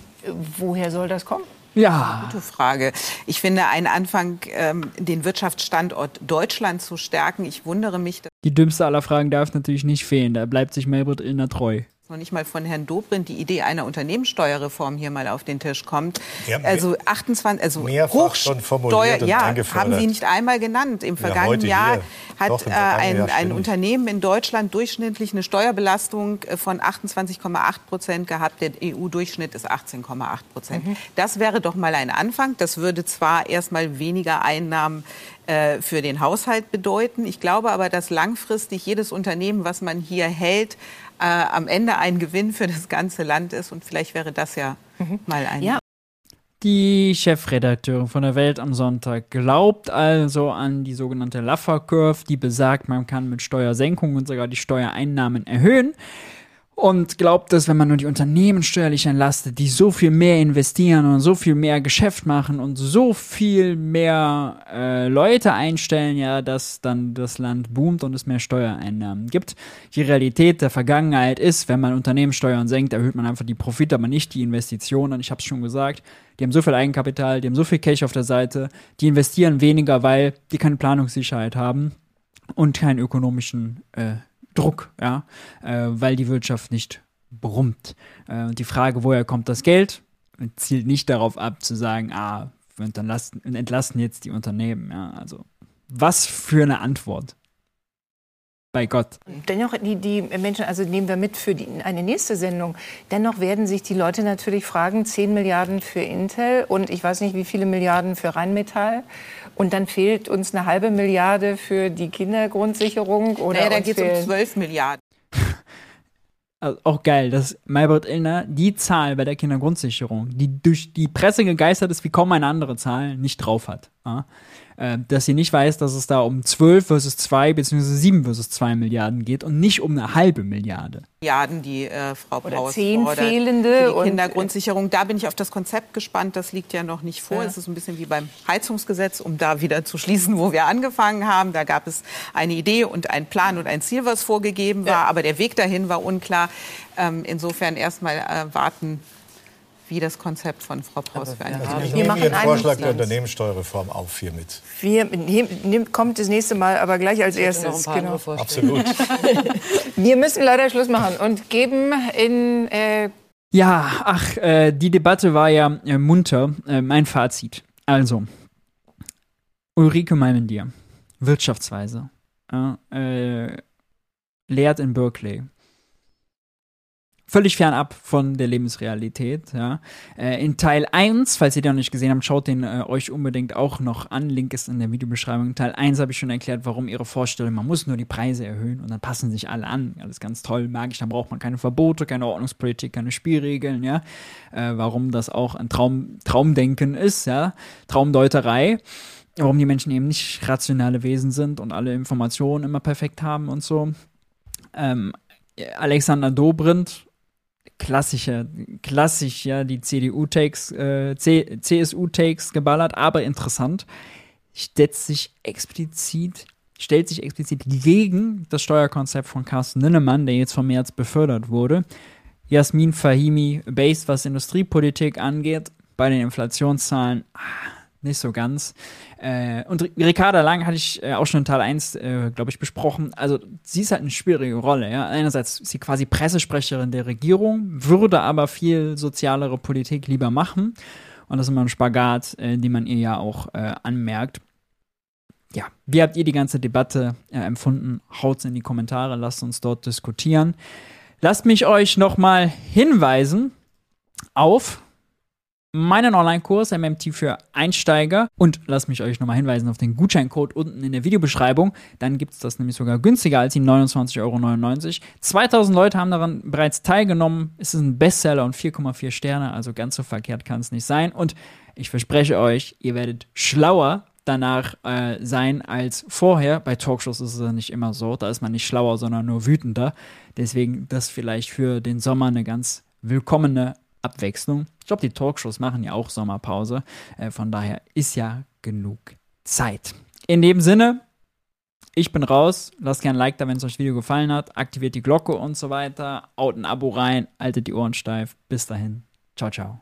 woher soll das kommen? Ja. Gute Frage. Ich finde ein Anfang, ähm, den Wirtschaftsstandort Deutschland zu stärken. Ich wundere mich. Die dümmste aller Fragen darf natürlich nicht fehlen. Da bleibt sich Melbert Illner treu noch nicht mal von Herrn Dobrindt die Idee einer Unternehmenssteuerreform hier mal auf den Tisch kommt. Also 28, also Hochsteuer, ja, haben Sie nicht einmal genannt. Im vergangenen ja, Jahr hat Doch, äh, ein, Jahr ein Unternehmen in Deutschland durchschnittlich eine Steuerbelastung äh, von 28,8 Prozent gehabt. Der EU-Durchschnitt ist 18,8 Prozent. Mhm. Das wäre doch mal ein Anfang. Das würde zwar erstmal weniger Einnahmen äh, für den Haushalt bedeuten. Ich glaube aber, dass langfristig jedes Unternehmen, was man hier hält, äh, am Ende ein Gewinn für das ganze Land ist. Und vielleicht wäre das ja mhm. mal ein. Ja. Die Chefredakteurin von der Welt am Sonntag glaubt also an die sogenannte Laffer Curve, die besagt, man kann mit Steuersenkungen sogar die Steuereinnahmen erhöhen und glaubt, dass wenn man nur die Unternehmen steuerlich entlastet, die so viel mehr investieren und so viel mehr Geschäft machen und so viel mehr äh, Leute einstellen, ja, dass dann das Land boomt und es mehr Steuereinnahmen gibt. Die Realität der Vergangenheit ist, wenn man Unternehmenssteuern senkt, erhöht man einfach die Profite, aber nicht die Investitionen. Ich habe es schon gesagt, die haben so viel Eigenkapital, die haben so viel Cash auf der Seite, die investieren weniger, weil die keine Planungssicherheit haben und keinen ökonomischen äh, Druck, ja, äh, weil die Wirtschaft nicht brummt. Äh, die Frage, woher kommt das Geld, zielt nicht darauf ab, zu sagen, ah, wir entlasten, entlasten jetzt die Unternehmen. Ja, also was für eine Antwort bei Gott. Dennoch, die, die Menschen, also nehmen wir mit für die, eine nächste Sendung, dennoch werden sich die Leute natürlich fragen, 10 Milliarden für Intel und ich weiß nicht, wie viele Milliarden für Rheinmetall. Und dann fehlt uns eine halbe Milliarde für die Kindergrundsicherung. Oder naja, da geht es um 12 Milliarden. Also auch geil, dass Maybrit Illner die Zahl bei der Kindergrundsicherung, die durch die Presse gegeistert ist wie kaum eine andere Zahl, nicht drauf hat. Ja? Äh, dass sie nicht weiß, dass es da um 12 versus 2 bzw. 7 versus 2 Milliarden geht und nicht um eine halbe Milliarde. Milliarden, die äh, Frau Oder Paus zehn fehlende die Kindergrundsicherung. Da bin ich auf das Konzept gespannt. Das liegt ja noch nicht vor. Ja. Es ist ein bisschen wie beim Heizungsgesetz, um da wieder zu schließen, wo wir angefangen haben. Da gab es eine Idee und einen Plan und ein Ziel, was vorgegeben war. Ja. Aber der Weg dahin war unklar. Ähm, insofern erstmal äh, warten wie das Konzept von Frau Paus für eine also Ich nehme Ihren Vorschlag der Unternehmenssteuerreform auf hiermit. Wir nehmen, kommt das nächste Mal aber gleich als erstes. Genau. Absolut. Wir müssen leider Schluss machen und geben in äh ja, ach, äh, die Debatte war ja äh, munter. Äh, mein Fazit. Also, Ulrike Meimendier, Wirtschaftsweise, äh, lehrt in Berkeley völlig fernab von der Lebensrealität. Ja. Äh, in Teil 1, falls ihr den noch nicht gesehen habt, schaut den äh, euch unbedingt auch noch an. Link ist in der Videobeschreibung. In Teil 1 habe ich schon erklärt, warum ihre Vorstellung, man muss nur die Preise erhöhen und dann passen sich alle an. Alles ganz toll, mag ich. Dann braucht man keine Verbote, keine Ordnungspolitik, keine Spielregeln. Ja. Äh, warum das auch ein Traum, Traumdenken ist, ja. Traumdeuterei warum die Menschen eben nicht rationale Wesen sind und alle Informationen immer perfekt haben und so. Ähm, Alexander Dobrindt klassischer, klassisch, ja, die CDU-Takes, äh, CSU-Takes geballert, aber interessant, stellt sich explizit, stellt sich explizit gegen das Steuerkonzept von Carsten Ninnemann, der jetzt vom März befördert wurde. Jasmin Fahimi based, was Industriepolitik angeht, bei den Inflationszahlen, ah, nicht so ganz. Äh, und Ricarda Lang hatte ich äh, auch schon in Teil 1, äh, glaube ich, besprochen. Also, sie ist halt eine schwierige Rolle. Ja? Einerseits ist sie quasi Pressesprecherin der Regierung, würde aber viel sozialere Politik lieber machen. Und das ist immer ein Spagat, äh, den man ihr ja auch äh, anmerkt. Ja, wie habt ihr die ganze Debatte äh, empfunden? Haut's in die Kommentare, lasst uns dort diskutieren. Lasst mich euch nochmal hinweisen auf meinen Online-Kurs MMT für Einsteiger und lasst mich euch nochmal hinweisen auf den Gutscheincode unten in der Videobeschreibung. Dann gibt es das nämlich sogar günstiger als die 29,99 Euro. 2000 Leute haben daran bereits teilgenommen. Es ist ein Bestseller und 4,4 Sterne, also ganz so verkehrt kann es nicht sein. Und ich verspreche euch, ihr werdet schlauer danach äh, sein als vorher. Bei Talkshows ist es ja nicht immer so. Da ist man nicht schlauer, sondern nur wütender. Deswegen das vielleicht für den Sommer eine ganz willkommene Abwechslung. Ich glaube, die Talkshows machen ja auch Sommerpause. Äh, von daher ist ja genug Zeit. In dem Sinne, ich bin raus. Lasst gerne ein Like da, wenn es euch das Video gefallen hat. Aktiviert die Glocke und so weiter. Haut ein Abo rein. Haltet die Ohren steif. Bis dahin. Ciao, ciao.